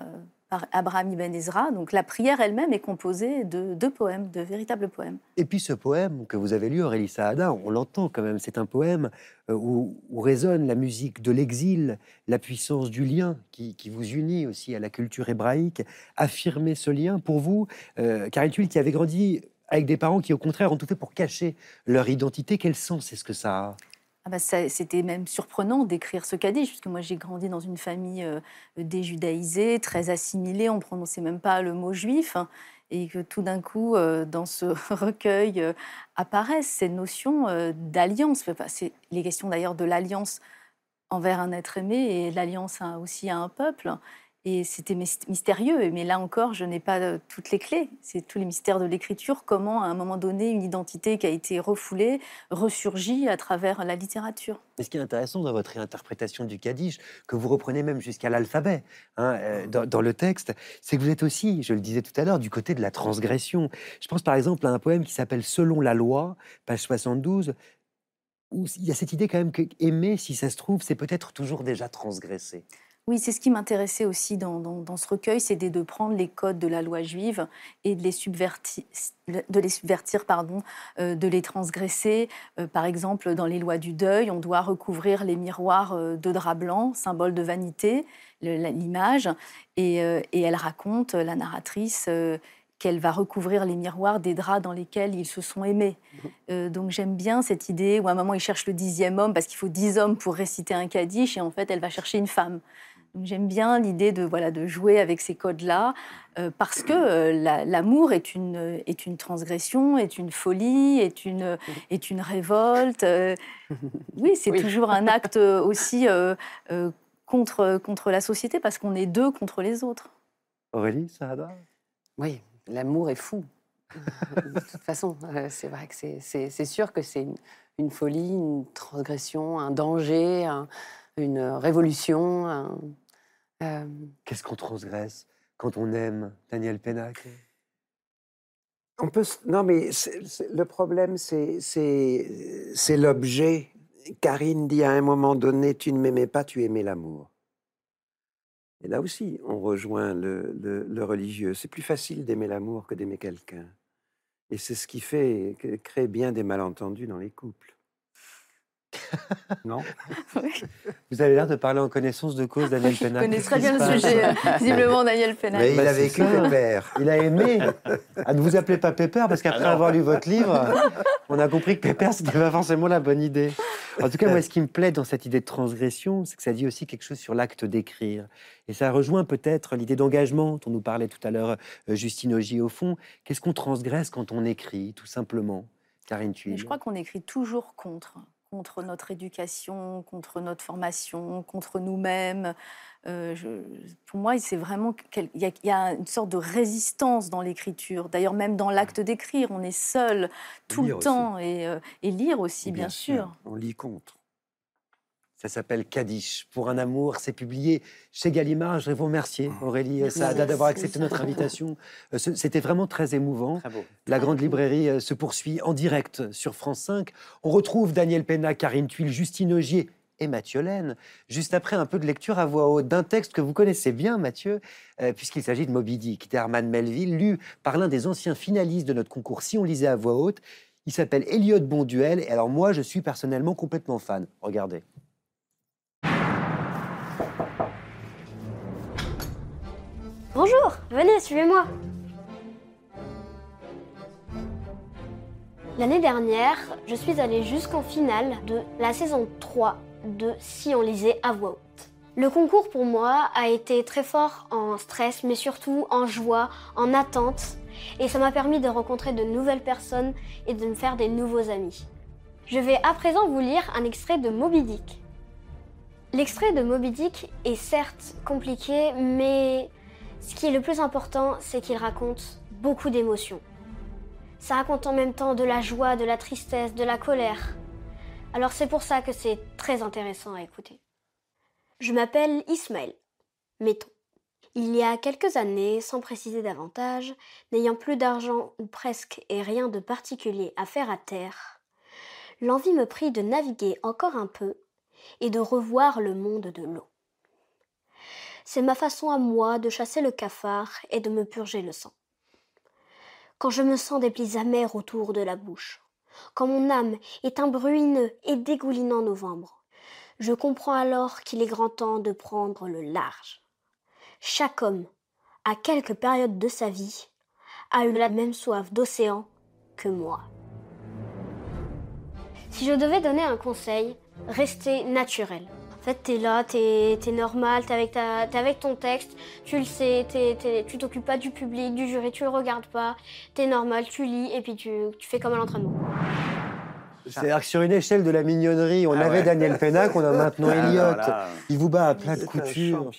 par Abraham Ibn Ezra. Donc la prière elle-même est composée de deux poèmes, de véritables poèmes. Et puis ce poème que vous avez lu, Aurélie Saada, on l'entend quand même, c'est un poème euh, où, résonne la musique de l'exil, la puissance du lien qui, vous unit aussi à la culture hébraïque. Affirmer ce lien pour vous, euh, Karine Thuil, qui avait grandi avec des parents qui au contraire ont tout fait pour cacher leur identité, quel sens est-ce que ça a? Ah bah, C'était même surprenant d'écrire ce kaddish, puisque moi j'ai grandi dans une famille euh, déjudaïsée, très assimilée, on ne prononçait même pas le mot juif, hein, et que tout d'un coup, euh, dans ce *laughs* recueil, euh, apparaissent ces notions euh, d'alliance. C'est les questions d'ailleurs de l'alliance envers un être aimé et l'alliance aussi à un peuple. Et c'était mys- mystérieux, mais là encore, je n'ai pas euh, toutes les clés. C'est tous les mystères de l'écriture, comment à un moment donné, une identité qui a été refoulée ressurgit à travers la littérature. Mais ce qui est intéressant dans votre réinterprétation du Kaddish, que vous reprenez même jusqu'à l'alphabet hein, euh, dans, dans le texte, c'est que vous êtes aussi, je le disais tout à l'heure, du côté de la transgression. Je pense par exemple à un poème qui s'appelle Selon la loi, page 72, où il y a cette idée quand même que aimer, si ça se trouve, c'est peut-être toujours déjà transgressé. Oui, c'est ce qui m'intéressait aussi dans, dans- dans ce recueil, c'était de prendre les codes de la loi juive et de les subvertir, de les subvertir pardon, euh, de les transgresser. Euh, par exemple, dans les lois du deuil, on doit recouvrir les miroirs euh, de drap blanc, symbole de vanité, l'image. Et, euh, et elle raconte, la narratrice, qu'elle va recouvrir les miroirs des draps dans lesquels ils se sont aimés. Euh, donc j'aime bien cette idée où à un moment il cherche le dixième homme parce qu'il faut dix hommes pour réciter un kaddish et en fait elle va chercher une femme. Donc j'aime bien l'idée de, voilà, de jouer avec ces codes-là euh, parce que euh, la- l'amour est une, est une transgression, est une folie, est une, est une révolte. euh, *laughs* oui, c'est Oui. toujours un acte aussi euh, euh, contre, contre la société parce qu'on est deux contre les autres. Aurélie, Saada Oui, l'amour est fou. de toute façon, euh, c'est vrai que c'est- c'est c'est sûr que c'est une, une folie, une transgression, un danger, un- une révolution. un- euh, Qu'est-ce qu'on transgresse quand on aime Daniel Pénac On peut. Non, mais le problème, c'est l'objet. Karine dit à un moment donné, tu ne m'aimais pas, tu aimais l'amour. Et là aussi, on rejoint le, le- le religieux. C'est plus facile d'aimer l'amour que d'aimer quelqu'un. Et c'est ce qui fait crée bien des malentendus dans les couples. Non *laughs* Vous avez l'air de parler en connaissance de cause, Daniel Je Pénac. connais très bien le sujet, *laughs* visiblement Daniel Pénac. Mais il Bah, a vécu pépère. Il a aimé. Ah, ne vous appelez pas Pépère parce qu'après Ah avoir lu votre livre, on a compris que Pépère, c'était pas forcément la bonne idée. En tout cas, moi, ce qui me plaît dans cette idée de transgression, c'est que ça dit aussi quelque chose sur l'acte d'écrire. Et ça rejoint peut-être l'idée d'engagement dont nous parlait tout à l'heure euh, Justine Augier au fond. Qu'est-ce qu'on transgresse quand on écrit, tout simplement? Karine Thuil. je crois qu'on écrit toujours contre, contre notre éducation, contre notre formation, contre nous-mêmes. Euh, pour moi, c'est vraiment quel- il y, a- il y a une sorte de résistance dans l'écriture. D'ailleurs, même dans l'acte d'écrire, on est seul tout le aussi. temps et, euh, et lire aussi, bien, sûr. On lit contre. Ça s'appelle Kaddish pour un amour. C'est publié chez Gallimard. Je voudrais vous remercier, Aurélie Merci. Saada, d'avoir accepté notre invitation. Euh, C'était vraiment très émouvant. Très beau. La Grande Librairie euh, se poursuit en direct sur France 5. On retrouve Daniel Pénac, Karine Tuile, Justine Augier et Mathieu Laine, juste après un peu de lecture à voix haute d'un texte que vous connaissez bien, Mathieu, euh, puisqu'il s'agit de Moby Dick d'Herman Melville, lu par l'un des anciens finalistes de notre concours Si on lisait à voix haute. Il s'appelle Elliot Bonduel, et alors moi, je suis personnellement complètement fan. Regardez. Bonjour, venez, suivez-moi. L'année dernière, je suis allée jusqu'en finale de la saison 3 de Si on lisait à voix haute. Le concours pour moi a été très fort en stress, mais surtout en joie, en attente, et ça m'a permis de rencontrer de nouvelles personnes et de me faire des nouveaux amis. Je vais à présent vous lire un extrait de Moby Dick. L'extrait de Moby Dick est certes compliqué, mais ce qui est le plus important, c'est qu'il raconte beaucoup d'émotions. Ça raconte en même temps de la joie, de la tristesse, de la colère. Alors c'est pour ça que c'est très intéressant à écouter. Je m'appelle Ismaël. Mettons. Il y a quelques années, sans préciser davantage, n'ayant plus d'argent ou presque et rien de particulier à faire à terre, l'envie me prit de naviguer encore un peu et de revoir le monde de l'eau. C'est ma façon à moi de chasser le cafard et de me purger le sang. Quand je me sens des plis amers autour de la bouche, quand mon âme est un bruineux et dégoulinant novembre, je comprends alors qu'il est grand temps de prendre le large. Chaque homme, à quelque période de sa vie, a eu la même soif d'océan que moi. Si je devais donner un conseil, restez naturel. En fait, t'es là, t'es es normal, t'es avec, ton texte, tu le sais, tu t'occupes pas du public, du jury, tu le regardes pas, t'es normal, tu lis et puis tu fais comme à l'entraînement. C'est-à-dire que sur une échelle de la mignonnerie, on Ah avait ouais. Daniel Pénac, on a maintenant Ah, Elliot. alors là, Il vous bat à plat de couture.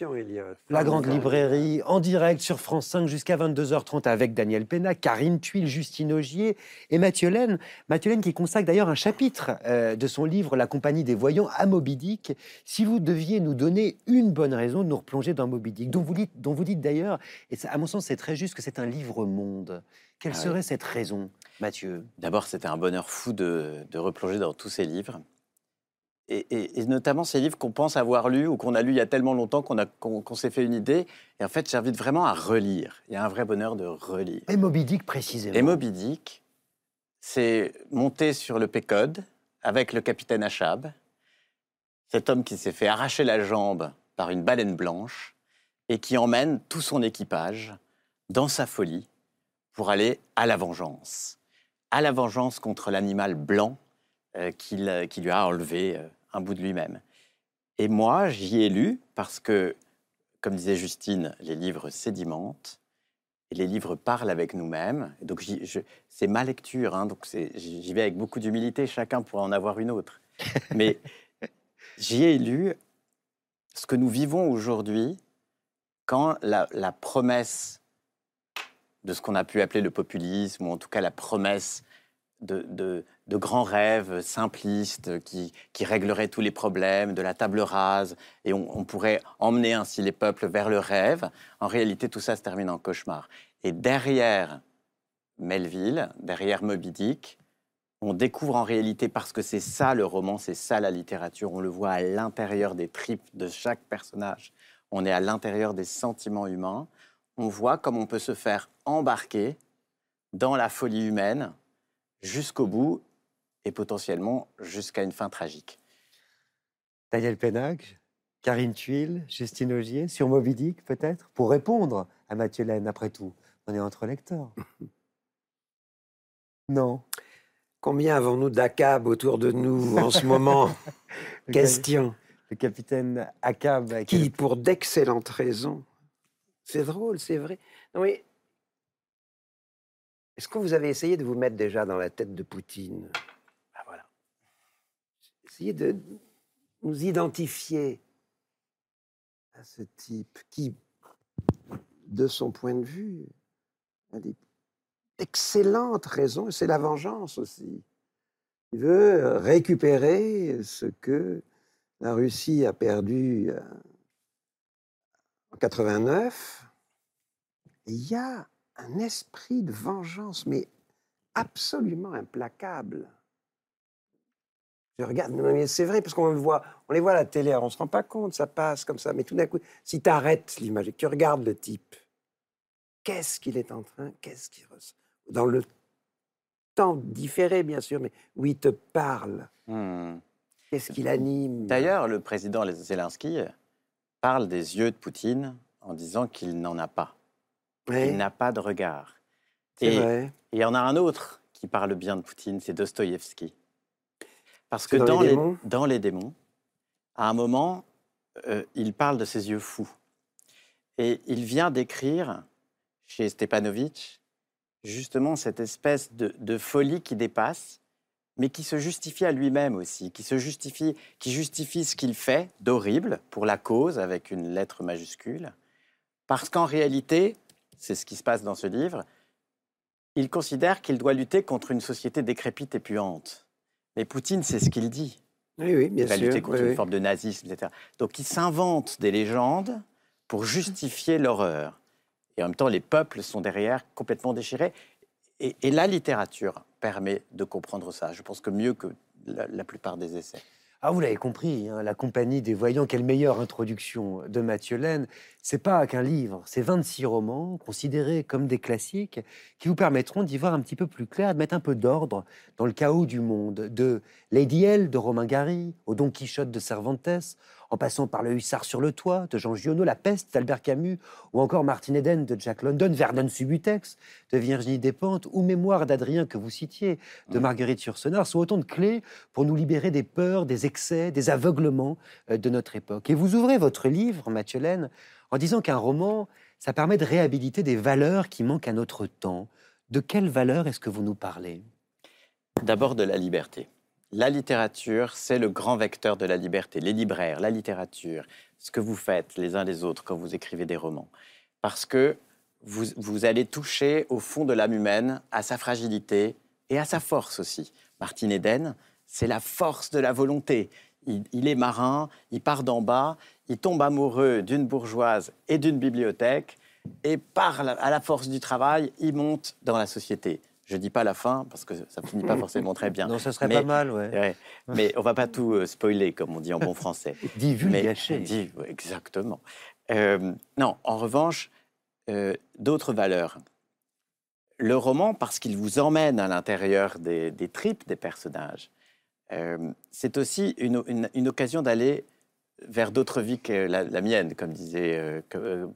La Grande Formidable. Librairie, en direct sur France 5 jusqu'à 22h30 avec Daniel Pénac, Karine Tuile, Justine Augier et Mathieu Laine. Mathieu Laine qui consacre d'ailleurs un chapitre euh, de son livre La Compagnie des Voyants à Moby Dick. Si vous deviez nous donner une bonne raison de nous replonger dans Moby Dick, dont vous dites, dont vous dites d'ailleurs, et ça, à mon sens c'est très juste, que c'est un livre-monde. Quelle Ah oui. serait cette raison, Mathieu D'abord, c'était un bonheur fou de, de replonger dans tous ces livres. Et, et- et notamment ces livres qu'on pense avoir lus ou qu'on a lus il y a tellement longtemps qu'on s'est fait une idée. Et en fait, j'invite vraiment à relire. Il y a un vrai bonheur de relire. Et Moby Dick précisément. Et Moby Dick, c'est monter sur le Pécode avec le capitaine Achab, cet homme qui s'est fait arracher la jambe par une baleine blanche et qui emmène tout son équipage dans sa folie pour aller à la vengeance. À la vengeance contre l'animal blanc euh, qu'il, euh, qui lui a enlevé euh, un bout de lui-même. Et moi, j'y ai lu parce que, comme disait Justine, les livres sédimentent et les livres parlent avec nous-mêmes. Donc c'est ma lecture, hein, donc j'y j'y vais avec beaucoup d'humilité, chacun pourra en avoir une autre. *laughs* Mais j'y ai lu ce que nous vivons aujourd'hui quand la, la promesse de ce qu'on a pu appeler le populisme, ou en tout cas la promesse de, grands rêves simplistes qui, régleraient tous les problèmes, de la table rase, et on pourrait emmener ainsi les peuples vers le rêve, en réalité tout ça se termine en cauchemar. Et derrière Melville, derrière Moby Dick, on découvre en réalité, parce que c'est ça le roman, c'est ça la littérature, on le voit à l'intérieur des tripes de chaque personnage, on est à l'intérieur des sentiments humains, on voit comme on peut se faire embarquer dans la folie humaine jusqu'au bout et potentiellement jusqu'à une fin tragique. Daniel Pénac, Karine Tuile, Justine Augier, sur Moby Dick peut-être, pour répondre à Mathieu Laine, après tout. On est entre lecteurs. *laughs* Non. Combien avons-nous d'ACAB autour de nous en ce moment *laughs* Question. Le capitaine Akab. avec Qui, pour d'excellentes raisons, c'est drôle, c'est vrai. Est-ce que vous avez essayé de vous mettre déjà dans la tête de Poutine? Ah, voilà. Essayez de nous identifier à ce type qui, de son point de vue, a des excellentes raisons, c'est la vengeance aussi. Il veut récupérer ce que la Russie a perdu euh, 89. Et il y a un esprit de vengeance, mais absolument implacable. Je regarde, mais c'est vrai, parce qu'on le voit, on les voit à la télé, on ne se rend pas compte, ça passe comme ça, mais tout d'un coup, si tu arrêtes l'image et que tu regardes le type, qu'est-ce qu'il est en train, qu'est-ce qu'il ressent? Dans le temps différé, bien sûr, mais où il te parle, Hmm. qu'est-ce qu'il anime? D'ailleurs, le président Zelensky parle des yeux de Poutine en disant qu'il n'en a pas. Ouais, Il n'a pas de regard. Et il y en a un autre qui parle bien de Poutine, c'est Dostoïevski. Parce que dans dans, Les dans Les Démons, à un moment, euh, il parle de ses yeux fous. Et il vient d'écrire chez Stepanovitch justement cette espèce de, de folie qui dépasse, mais qui se justifie à lui-même aussi, qui se justifie, qui justifie ce qu'il fait d'horrible pour la cause avec une lettre majuscule, parce qu'en réalité, c'est ce qui se passe dans ce livre, il considère qu'il doit lutter contre une société décrépite et puante. Mais Poutine, c'est ce qu'il dit. Oui, oui, bien Il va sûr. lutter contre oui, une oui. forme de nazisme, etc. Donc il s'invente des légendes pour justifier l'horreur. Et en même temps, les peuples sont derrière complètement déchirés. Et, la littérature permet de comprendre ça. Je pense que mieux que la, la plupart des essais. Ah, vous l'avez compris, hein, la compagnie des voyants, quelle meilleure introduction de Mathieu Laine. C'est pas qu'un livre, c'est 26 romans considérés comme des classiques qui vous permettront d'y voir un petit peu plus clair, de mettre un peu d'ordre dans le chaos du monde. De Lady L de Romain Gary au Don Quichotte de Cervantes, en passant par Le Hussard sur le toit de Jean Giono, La Peste d'Albert Camus, ou encore Martin Eden de Jack London, Vernon Subutex de Virginie Despentes, ou Mémoire d'Adrien que vous citiez de. Marguerite Yourcenar, sont autant de clés pour nous libérer des peurs, des excès, des aveuglements euh, de notre époque. Et vous ouvrez votre livre, Mathieu Laine, en disant qu'un roman, ça permet de réhabiliter des valeurs qui manquent à notre temps. De quelles valeurs est-ce que vous nous parlez? D'abord de la liberté. La littérature, c'est le grand vecteur de la liberté. Les libraires, la littérature, ce que vous faites les uns les autres quand vous écrivez des romans. Parce que vous, allez toucher au fond de l'âme humaine, à sa fragilité et à sa force aussi. Martin Eden, c'est la force de la volonté. Il, est marin, il part d'en bas, il tombe amoureux d'une bourgeoise et d'une bibliothèque, et par à la force du travail, il monte dans la société. Je dis pas la fin parce que ça finit pas *laughs* forcément très bien. Non, ça serait Mais- pas mal, ouais. Ouais, mais on va pas tout euh, spoiler, comme on dit en bon *laughs* français. Vulgaché. dit- ouais, exactement. Euh, non, en revanche, euh, d'autres valeurs. Le roman, parce qu'il vous emmène à l'intérieur des, des tripes des personnages, c'est aussi une, une- une occasion d'aller vers d'autres vies que la, la mienne, comme disait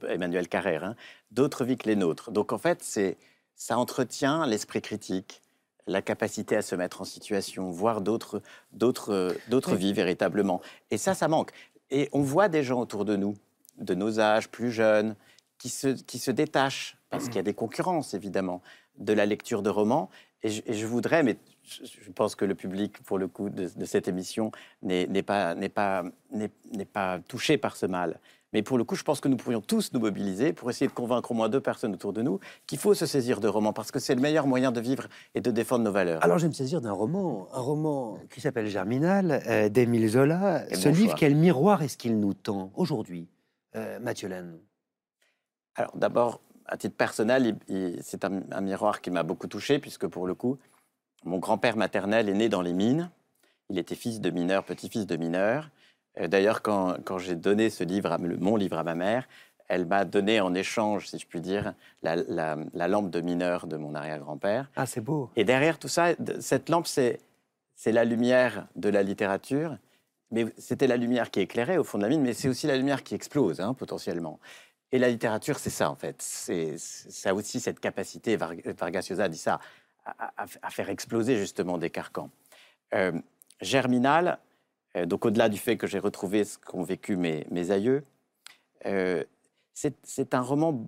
Emmanuel Carrère, hein, d'autres vies que les nôtres. Donc en fait, c'est ça entretient l'esprit critique, la capacité à se mettre en situation, voir d'autres d'autres d'autres vies véritablement. Et ça, ça manque. Et on voit des gens autour de nous, de nos âges, plus jeunes, qui se, qui se détachent, parce qu'il y a des concurrences évidemment, de la lecture de romans. Et je, et je voudrais, mais je, je pense que le public, pour le coup, de, de cette émission n'est n'est pas, n'est pas, n'est n'est pas touché par ce mal. Mais pour le coup, je pense que nous pourrions tous nous mobiliser pour essayer de convaincre au moins deux personnes autour de nous qu'il faut se saisir de romans, parce que c'est le meilleur moyen de vivre et de défendre nos valeurs. Alors, je vais me saisir d'un roman, un roman qui s'appelle Germinal, euh, d'Émile Zola. Et Ce bon livre, choix. quel miroir est-ce qu'il nous tend aujourd'hui, euh, Mathieu Laine Alors d'abord, à titre personnel, c'est un, un miroir qui m'a beaucoup touché, puisque pour le coup, mon grand-père maternel est né dans les mines. Il était fils de mineur, petit-fils de mineur. Euh, D'ailleurs, quand, quand j'ai donné ce livre, à, mon livre à ma mère, elle m'a donné en échange, si je puis dire, la, la- la lampe de mineur de mon arrière-grand-père. Ah, c'est beau. Et derrière tout ça, cette lampe, c'est la lumière de la littérature. Mais c'était la lumière qui éclairait au fond de la mine, mais c'est aussi la lumière qui explose, hein, potentiellement. Et la littérature, c'est ça, en fait. C'est ça aussi cette capacité, Var- Vargas Llosa dit ça, à, à- à faire exploser justement des carcans. Euh, Germinal, donc au-delà du fait que j'ai retrouvé ce qu'ont vécu mes, aïeux, euh, c'est un roman,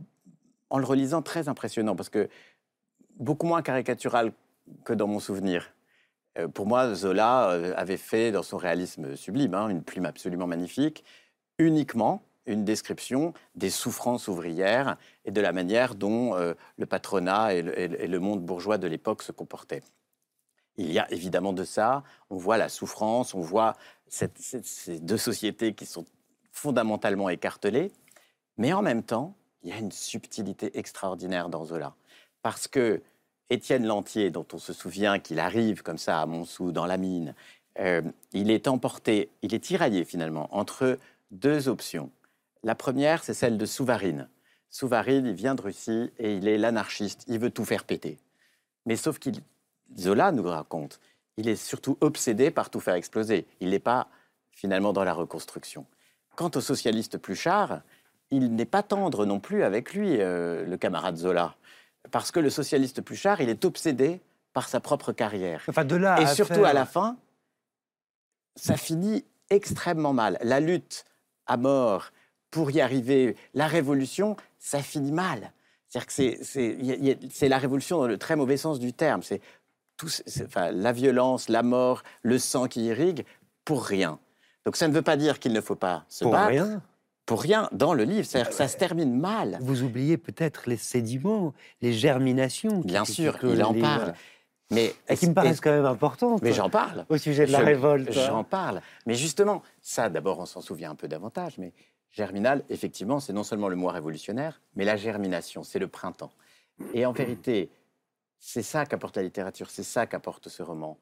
en le relisant, très impressionnant, parce que beaucoup moins caricatural que dans mon souvenir. Euh, pour moi, Zola euh, avait fait, dans son réalisme sublime, hein, une plume absolument magnifique, uniquement une description des souffrances ouvrières et de la manière dont euh, le patronat et le monde bourgeois de l'époque se comportaient. Il y a évidemment de ça, on voit la souffrance, on voit ces deux sociétés qui sont fondamentalement écartelées, mais en même temps, il y a une subtilité extraordinaire dans Zola. Parce que Étienne Lantier, dont on se souvient qu'il arrive comme ça à Montsou, dans la mine, euh, il est emporté, il est tiraillé finalement entre deux options. La première, c'est celle de Souvarine. Souvarine, il vient de Russie et il est l'anarchiste, il veut tout faire péter. Mais sauf qu'il, Zola nous raconte, il est surtout obsédé par tout faire exploser. Il n'est pas finalement dans la reconstruction. Quant au socialiste Pluchart, il n'est pas tendre non plus avec lui, euh, le camarade Zola. Parce que le socialiste Pluchart, il est obsédé par sa propre carrière. Enfin, de là Et à surtout faire- à la fin, ça finit extrêmement mal. La lutte à mort pour y arriver, la révolution, ça finit mal. C'est-à-dire que c'est- la révolution dans le très mauvais sens du terme. C'est tout, c'est- enfin, la violence, la mort, le sang qui irrigue, pour rien. Donc ça ne veut pas dire qu'il ne faut pas se Pour battre. rien. Pour rien dans le livre. C'est-à-dire que ça se termine mal. Vous oubliez peut-être les sédiments, les germinations. qui- Bien qui sûr, closent il en livre. parle. Mais, Et qui me paraissent quand même importantes. Mais j'en parle. Au sujet de la Je- révolte. J'en parle. Mais justement, ça, d'abord, on s'en souvient un peu davantage. Mais Germinal, effectivement, c'est non seulement le mois révolutionnaire, mais la germination, c'est le printemps. Et en vérité, c'est ça qu'apporte la littérature, c'est ça qu'apporte ce roman.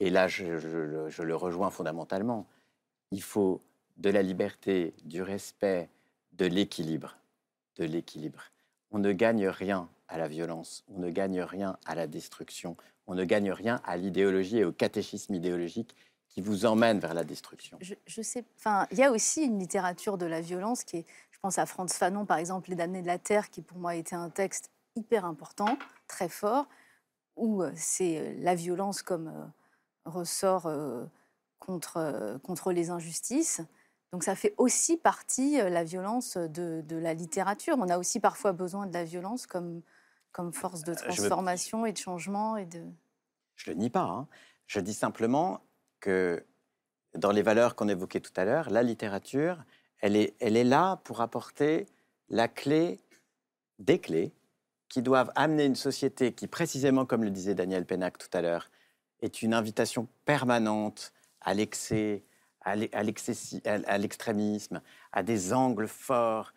Et là, je, le- rejoins fondamentalement. Il faut de la liberté, du respect, de l'équilibre. De l'équilibre. On ne gagne rien à la violence, on ne gagne rien à la destruction, on ne gagne rien à l'idéologie et au catéchisme idéologique qui vous emmène vers la destruction. Je sais. Enfin, il y a aussi une littérature de la violence qui est. Je pense à Franz Fanon, par exemple, Les damnés de la terre, qui pour moi était un texte hyper important, très fort, où euh, c'est euh, la violence comme euh, ressort contre, contre les injustices. Donc ça fait aussi partie, la violence, de, de la littérature. On a aussi parfois besoin de la violence comme, comme force de transformation et de changement et de. Je ne le nie pas. hein. Je dis simplement que dans les valeurs qu'on évoquait tout à l'heure, la littérature, elle est, elle est là pour apporter la clé, des clés, qui doivent amener une société qui, précisément comme le disait Daniel Pénac tout à l'heure, est une invitation permanente à l'excès, à l'extrémisme, à des angles forts.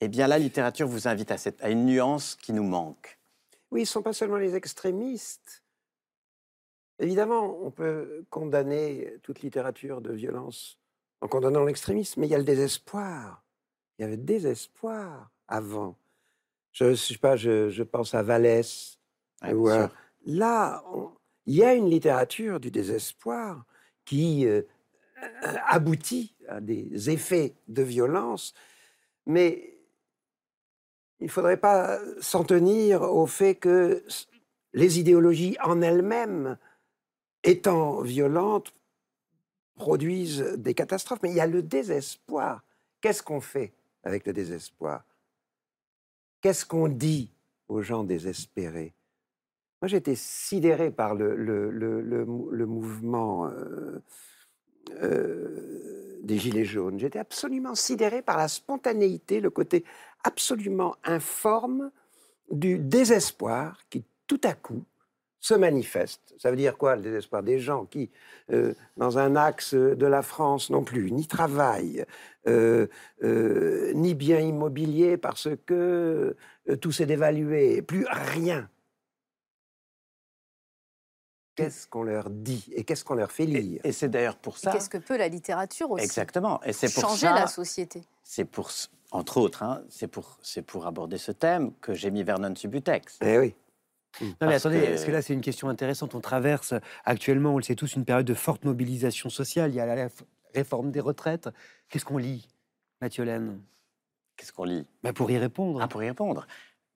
Eh bien, la littérature vous invite à, une nuance qui nous manque. Oui, ils ne sont pas seulement les extrémistes. Évidemment, on peut condamner toute littérature de violence en condamnant l'extrémisme, mais il y a le désespoir. Il y avait le désespoir avant. Je sais pas, je, je pense à Vallès. Là, il y a une littérature du désespoir qui euh, aboutit à des effets de violence, mais il ne faudrait pas s'en tenir au fait que les idéologies en elles-mêmes, étant violentes, produisent des catastrophes. Mais il y a le désespoir. Qu'est-ce qu'on fait avec le désespoir? Qu'est-ce qu'on dit aux gens désespérés? Moi, j'étais sidéré par le, mouvement euh, euh, des Gilets jaunes. J'étais absolument sidéré par la spontanéité, le côté absolument informe du désespoir qui, tout à coup, se manifeste. Ça veut dire quoi le désespoir Des gens qui, euh, dans un axe de la France non plus, ni travail, euh, euh, ni bien immobilier parce que tout s'est dévalué, plus rien. Qu'est-ce qu'on leur dit et qu'est-ce qu'on leur fait lire? Et, c'est d'ailleurs pour ça. Qu'est-ce que peut la littérature aussi? Exactement. Et c'est pour changer la société. C'est pour, entre autres, hein, c'est pour, c'est pour aborder ce thème que j'ai mis Vernon Subutex. Eh oui. Non, mais attendez, que... parce que là, c'est une question intéressante? On traverse actuellement, on le sait tous, une période de forte mobilisation sociale. Il y a la réforme des retraites. Qu'est-ce qu'on lit, Mathieu Qu'est-ce qu'on lit? Bah, Pour y répondre. Ah, pour y répondre.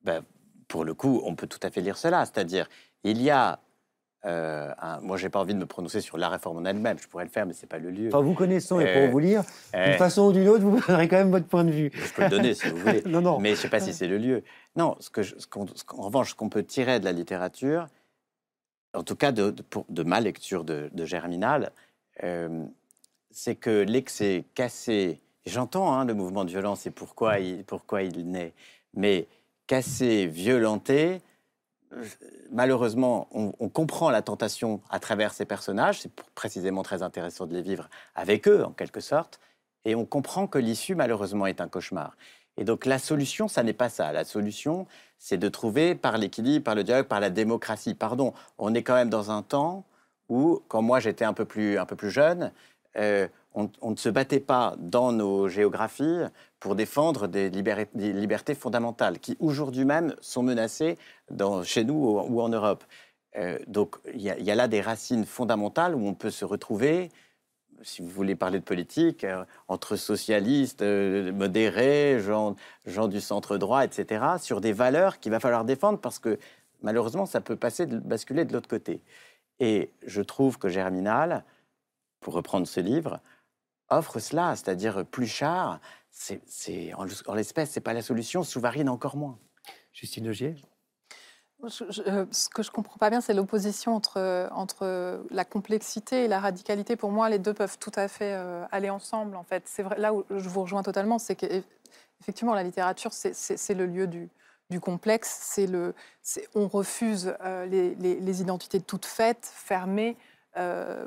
Ben, pour le coup, on peut tout à fait lire cela. C'est-à-dire, il y a euh, un, moi, j'ai pas envie de me prononcer sur la réforme en elle-même. Je pourrais le faire, mais c'est pas le lieu. Enfin, vous connaissant et pour euh, vous lire, d'une euh, façon ou d'une autre, vous donnerez quand même votre point de vue. Je peux le donner si vous voulez. *laughs* non, non. Mais je sais pas si c'est le lieu. Non, ce que, en revanche, ce qu'on peut tirer de la littérature, en tout cas de, de, ma lecture de, Germinal, c'est que l'excès cassé. J'entends hein, le mouvement de violence et pourquoi il, pourquoi il naît, mais cassé, violenté malheureusement, on, comprend la tentation à travers ces personnages. C'est précisément très intéressant de les vivre avec eux, en quelque sorte. Et on comprend que l'issue, malheureusement, est un cauchemar. Et donc la solution, ça n'est pas ça. La solution, c'est de trouver par l'équilibre, par le dialogue, par la démocratie. Pardon, on est quand même dans un temps où, quand moi j'étais un peu plus, un peu plus jeune, euh, on, ne se battait pas dans nos géographies pour défendre des, libertés fondamentales qui aujourd'hui même sont menacées chez nous ou, en Europe. Euh, donc il y, a là des racines fondamentales où on peut se retrouver, si vous voulez parler de politique, euh, entre socialistes, euh, modérés, gens, gens, du centre droit, etc., sur des valeurs qu'il va falloir défendre parce que malheureusement ça peut passer, basculer de l'autre côté. Et je trouve que Germinal, pour reprendre ce livre, offre cela, c'est-à-dire plus cher, c'est, en, l'espèce, ce n'est pas la solution, Souvarine encore moins. Justine Augier? Euh, ce que je comprends pas bien, c'est l'opposition entre, entre la complexité et la radicalité. Pour moi, les deux peuvent tout à fait euh, aller ensemble. En fait, c'est vrai. Là où je vous rejoins totalement, c'est qu'effectivement, la littérature, c'est le lieu du, du complexe. C'est le, on refuse euh, les, les, les, identités toutes faites, fermées. Euh,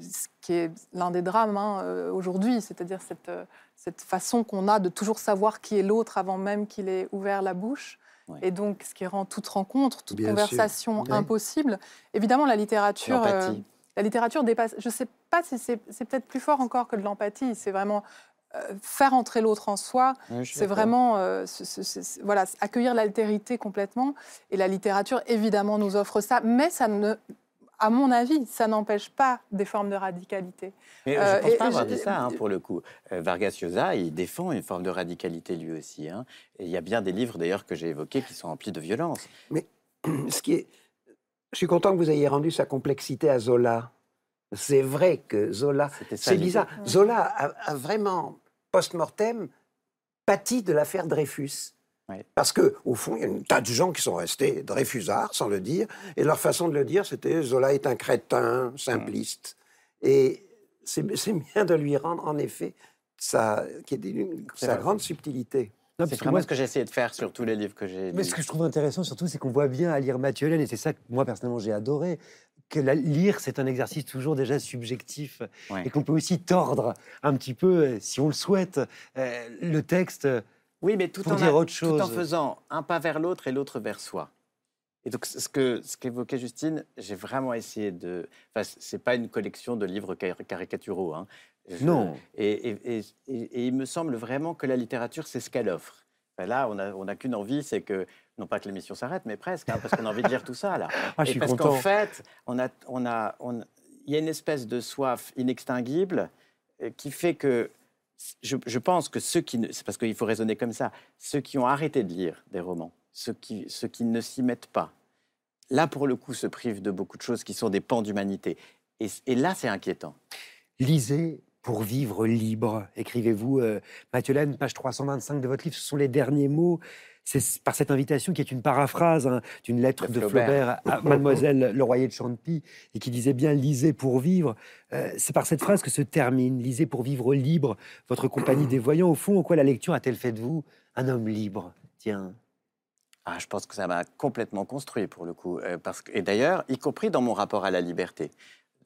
ce qui est l'un des drames hein, euh, aujourd'hui, c'est-à-dire cette, euh, cette façon qu'on a de toujours savoir qui est l'autre avant même qu'il ait ouvert la bouche. Et donc, ce qui rend toute rencontre, toute conversation impossible. Évidemment, la littérature, la littérature dépasse. Je ne sais pas si c'est peut-être plus fort encore que de l'empathie. C'est vraiment faire entrer l'autre en soi, c'est vraiment voilà, accueillir l'altérité complètement. Et la littérature, évidemment, nous offre ça, mais ça ne à mon avis, ça n'empêche pas des formes de radicalité. Mais je ne euh, pense pas avoir dit ça, hein, pour le coup. Euh, Vargas Llosa, il défend une forme de radicalité lui aussi. Hein. Et il y a bien des livres, d'ailleurs, que j'ai évoqués qui sont remplis de violence. Mais *clears throat* ce qui est... Je suis content que vous ayez rendu sa complexité à Zola. C'est vrai que Zola... C'est bizarre. Zola a, a vraiment, post-mortem, pâti de l'affaire Dreyfus. Parce que au fond, il y a un tas de gens qui sont restés Dreyfusards, sans le dire, et leur façon de le dire, c'était Zola est un crétin simpliste. Et c'est bien de lui rendre, en effet, sa, sa grande subtilité. C'est vraiment ce que j'ai essayé de faire sur tous les livres que j'ai Mais ce que je trouve intéressant surtout, c'est qu'on voit bien à lire Mathieu Hélène, et c'est ça que moi personnellement j'ai adoré, que la, lire c'est un exercice toujours déjà subjectif, et qu'on peut aussi tordre un petit peu, euh, si on le souhaite, euh, le texte oui, mais tout, en, dire autre chose. tout en faisant un pas vers l'autre et l'autre vers soi. Et donc, ce que ce qu'évoquait Justine, j'ai vraiment essayé de. Enfin, c'est pas une collection de livres caricaturaux. Hein. non. Et, et, et, il me semble vraiment que la littérature, c'est ce qu'elle offre. là, on n'a on a qu'une envie, c'est que non pas que l'émission s'arrête, mais presque, hein, parce qu'on a envie de lire tout ça là. Ah, je suis parce qu'en fait, on a, on a, on, il y a une espèce de soif inextinguible euh, qui fait que je, pense que ceux qui, ne- c'est parce qu'il faut raisonner comme ça, ceux qui ont arrêté de lire des romans, ceux qui, ceux qui ne s'y mettent pas, là pour le coup se privent de beaucoup de choses qui sont des pans d'humanité. Et, et là c'est inquiétant. Lisez pour vivre libre, écrivez-vous, euh, Mathieu Laine, page 325 de votre livre. Ce sont les derniers mots. C'est par cette invitation qui est une paraphrase hein, d'une lettre De de Flaubert. Flaubert à Mademoiselle Le Royer de Champy et qui disait bien lisez pour vivre. Euh, c'est par cette phrase que se termine lisez pour vivre libre votre compagnie des voyants. Au fond, en quoi la lecture a-t-elle fait de vous un homme libre? Tiens. Ah, je pense que ça m'a complètement construit pour le coup. euh, parce que, et d'ailleurs, y compris dans mon rapport à la liberté.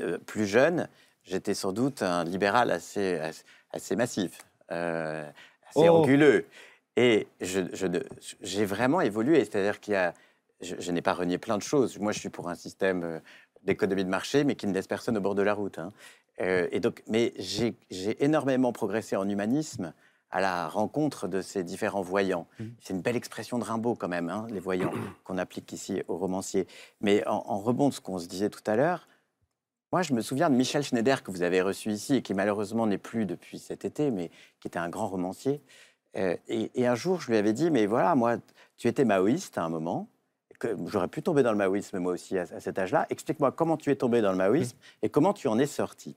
Euh, plus jeune, j'étais sans doute un libéral assez, assez, assez massif, euh, assez Oh. orguleux. Et j'ai vraiment évolué. C'est-à-dire qu'il y a. Je, je n'ai pas renié plein de choses. Moi, je suis pour un système euh, d'économie de marché, mais qui ne laisse personne au bord de la route. hein. Euh, et donc, mais j'ai énormément progressé en humanisme à la rencontre de ces différents voyants. C'est une belle expression de Rimbaud quand même, hein, les voyants, *coughs* qu'on applique ici aux romanciers. Mais en, en rebond de ce qu'on se disait tout à l'heure, moi je me souviens de Michel Schneider que vous avez reçu ici et qui malheureusement n'est plus depuis cet été, mais qui était un grand romancier. Euh, et, et un jour, je lui avais dit, mais voilà, moi, tu étais maoïste à un moment, j'aurais pu tomber dans le maoïsme moi aussi à, à cet âge-là. Explique-moi comment tu es tombé dans le maoïsme et comment tu en es sorti.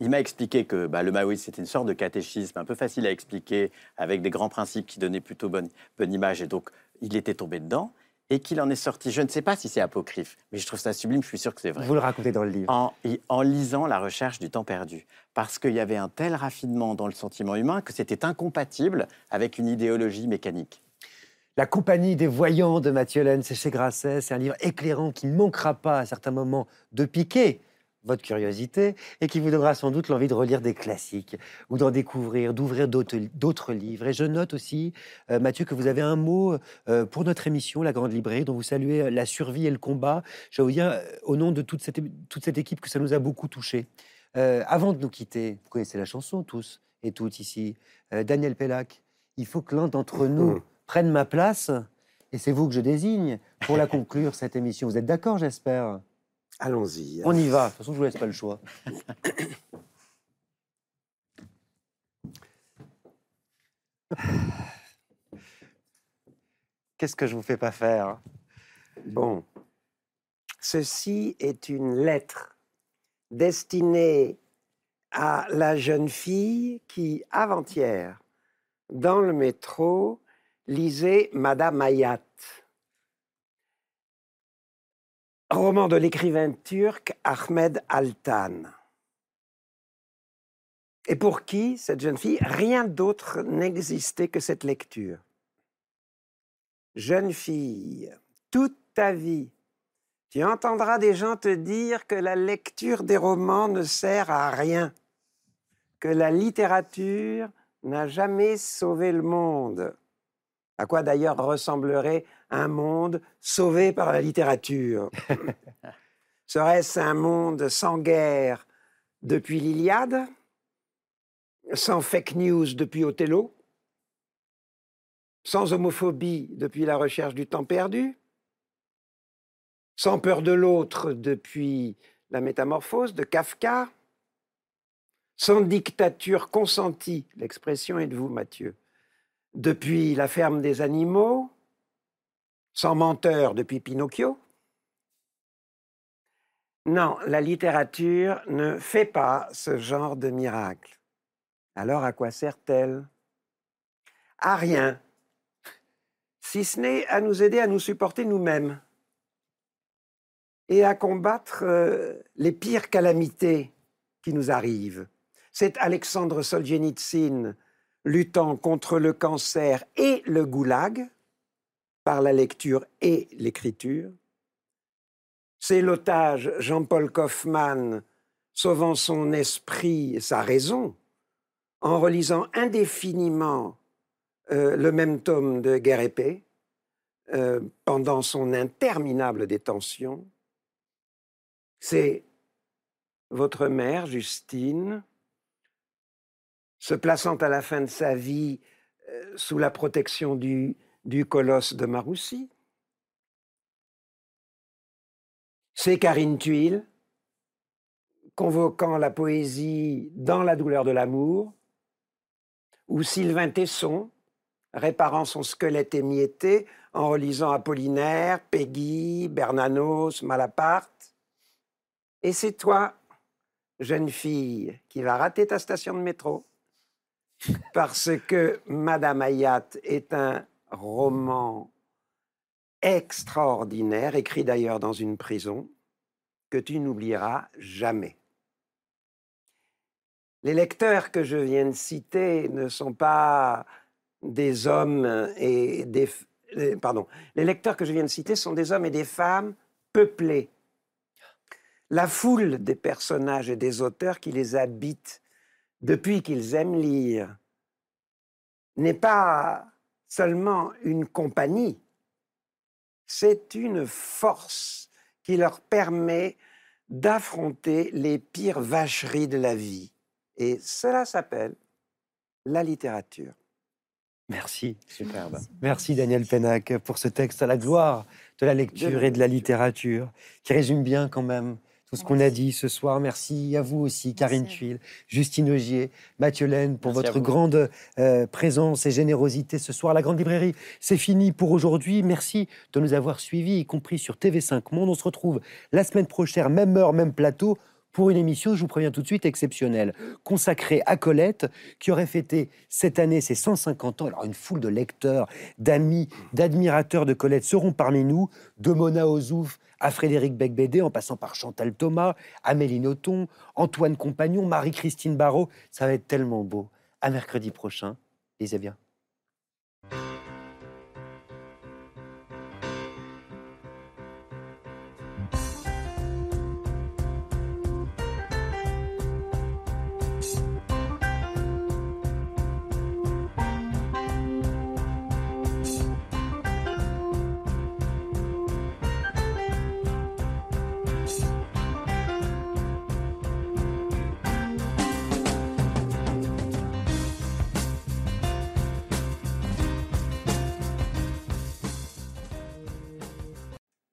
Il m'a expliqué que bah, le maoïsme, c'était une sorte de catéchisme un peu facile à expliquer, avec des grands principes qui donnaient plutôt bonne, bonne image. Et donc, il était tombé dedans et qu'il en est sorti. Je ne sais pas si c'est apocryphe, mais je trouve ça sublime, je suis sûr que c'est vrai. Vous le racontez dans le livre. En, lisant La recherche du temps perdu. Parce qu'il y avait un tel raffinement dans le sentiment humain que c'était incompatible avec une idéologie mécanique. La compagnie des voyants de Mathieu c'est chez Grasset. C'est un livre éclairant qui ne manquera pas à certains moments de piquer votre curiosité et qui vous donnera sans doute l'envie de relire des classiques ou d'en découvrir, d'ouvrir d'autres livres. Et je note aussi, euh, Mathieu, que vous avez un mot euh, pour notre émission, La Grande Librairie, dont vous saluez euh, la survie et le combat. Je vous dire, au nom de toute cette, é- toute cette équipe, que ça nous a beaucoup touchés. Euh, avant de nous quitter, vous connaissez la chanson tous et toutes ici, Daniel Pellac, il faut que l'un d'entre *laughs* nous prenne ma place, et c'est vous que je désigne, pour la conclure, cette émission. Vous êtes d'accord, j'espère? Allons-y. On y va. De toute façon, je vous laisse pas le choix. *coughs* Qu'est-ce que je vous fais pas faire? Bon. Ceci est une lettre destinée à la jeune fille qui, avant-hier, dans le métro, lisait Madame Hayat. Roman de l'écrivain turc Ahmed Altan. Et pour qui, cette jeune fille, rien d'autre n'existait que cette lecture. Jeune fille, toute ta vie, tu entendras des gens te dire que la lecture des romans ne sert à rien, que la littérature n'a jamais sauvé le monde. À quoi d'ailleurs ressemblerait un monde sauvé par la littérature. *laughs* Serait-ce un monde sans guerre depuis l'Iliade? Sans fake news depuis Othello? Sans homophobie depuis la recherche du temps perdu? Sans peur de l'autre depuis la métamorphose de Kafka? Sans dictature consentie, l'expression est de vous Mathieu, depuis la ferme des animaux? Sans menteur depuis Pinocchio? Non, la littérature ne fait pas ce genre de miracle. Alors à quoi sert-elle? À rien, si ce n'est à nous aider à nous supporter nous-mêmes. Et à combattre euh, les pires calamités qui nous arrivent. C'est Alexandre Solzhenitsyn luttant contre le cancer et le goulag par la lecture et l'écriture. C'est l'otage Jean-Paul Kaufmann sauvant son esprit et sa raison en relisant indéfiniment euh, le même tome de Guerre et Paix euh, pendant son interminable détention. C'est votre mère, Justine, se plaçant à la fin de sa vie euh, sous la protection du, du colosse de Maroussi. C'est Karine Tuile, convoquant la poésie dans la douleur de l'amour, ou Sylvain Tesson, réparant son squelette émietté en relisant Apollinaire, Peggy, Bernanos, Malaparte. Et c'est toi, jeune fille, qui va rater ta station de métro, parce que Madame Hayat est un roman extraordinaire, écrit d'ailleurs dans une prison, que tu n'oublieras jamais. Les lecteurs que je viens de citer ne sont pas des hommes et des... Pardon, les lecteurs que je viens de citer sont des hommes et des femmes peuplés. La foule des personnages et des auteurs qui les habitent depuis qu'ils aiment lire n'est pas seulement une compagnie, c'est une force qui leur permet d'affronter les pires vacheries de la vie. Et cela s'appelle la littérature. Merci. Superbe. Merci Daniel Pénac pour ce texte à la gloire de la lecture et de la littérature, qui résume bien quand même tout ce qu'on a dit ce soir. Merci à vous aussi, Karine Tuile, Justine Augier, Mathieu Laine, pour Merci votre grande euh, présence et générosité ce soir. La Grande Librairie, c'est fini pour aujourd'hui. Merci de nous avoir suivis, y compris sur TV5 Monde. On se retrouve la semaine prochaine, même heure, même plateau, pour une émission, je vous préviens tout de suite, exceptionnelle, consacrée à Colette, qui aurait fêté cette année ses 150 ans. Alors, une foule de lecteurs, d'amis, d'admirateurs de Colette seront parmi nous, de Mona Ozouf à Frédéric Becbédé, en passant par Chantal Thomas, Amélie Nothomb, Antoine Compagnon, Marie-Christine Barrault. Ça va être tellement beau. À mercredi prochain. Lisez bien.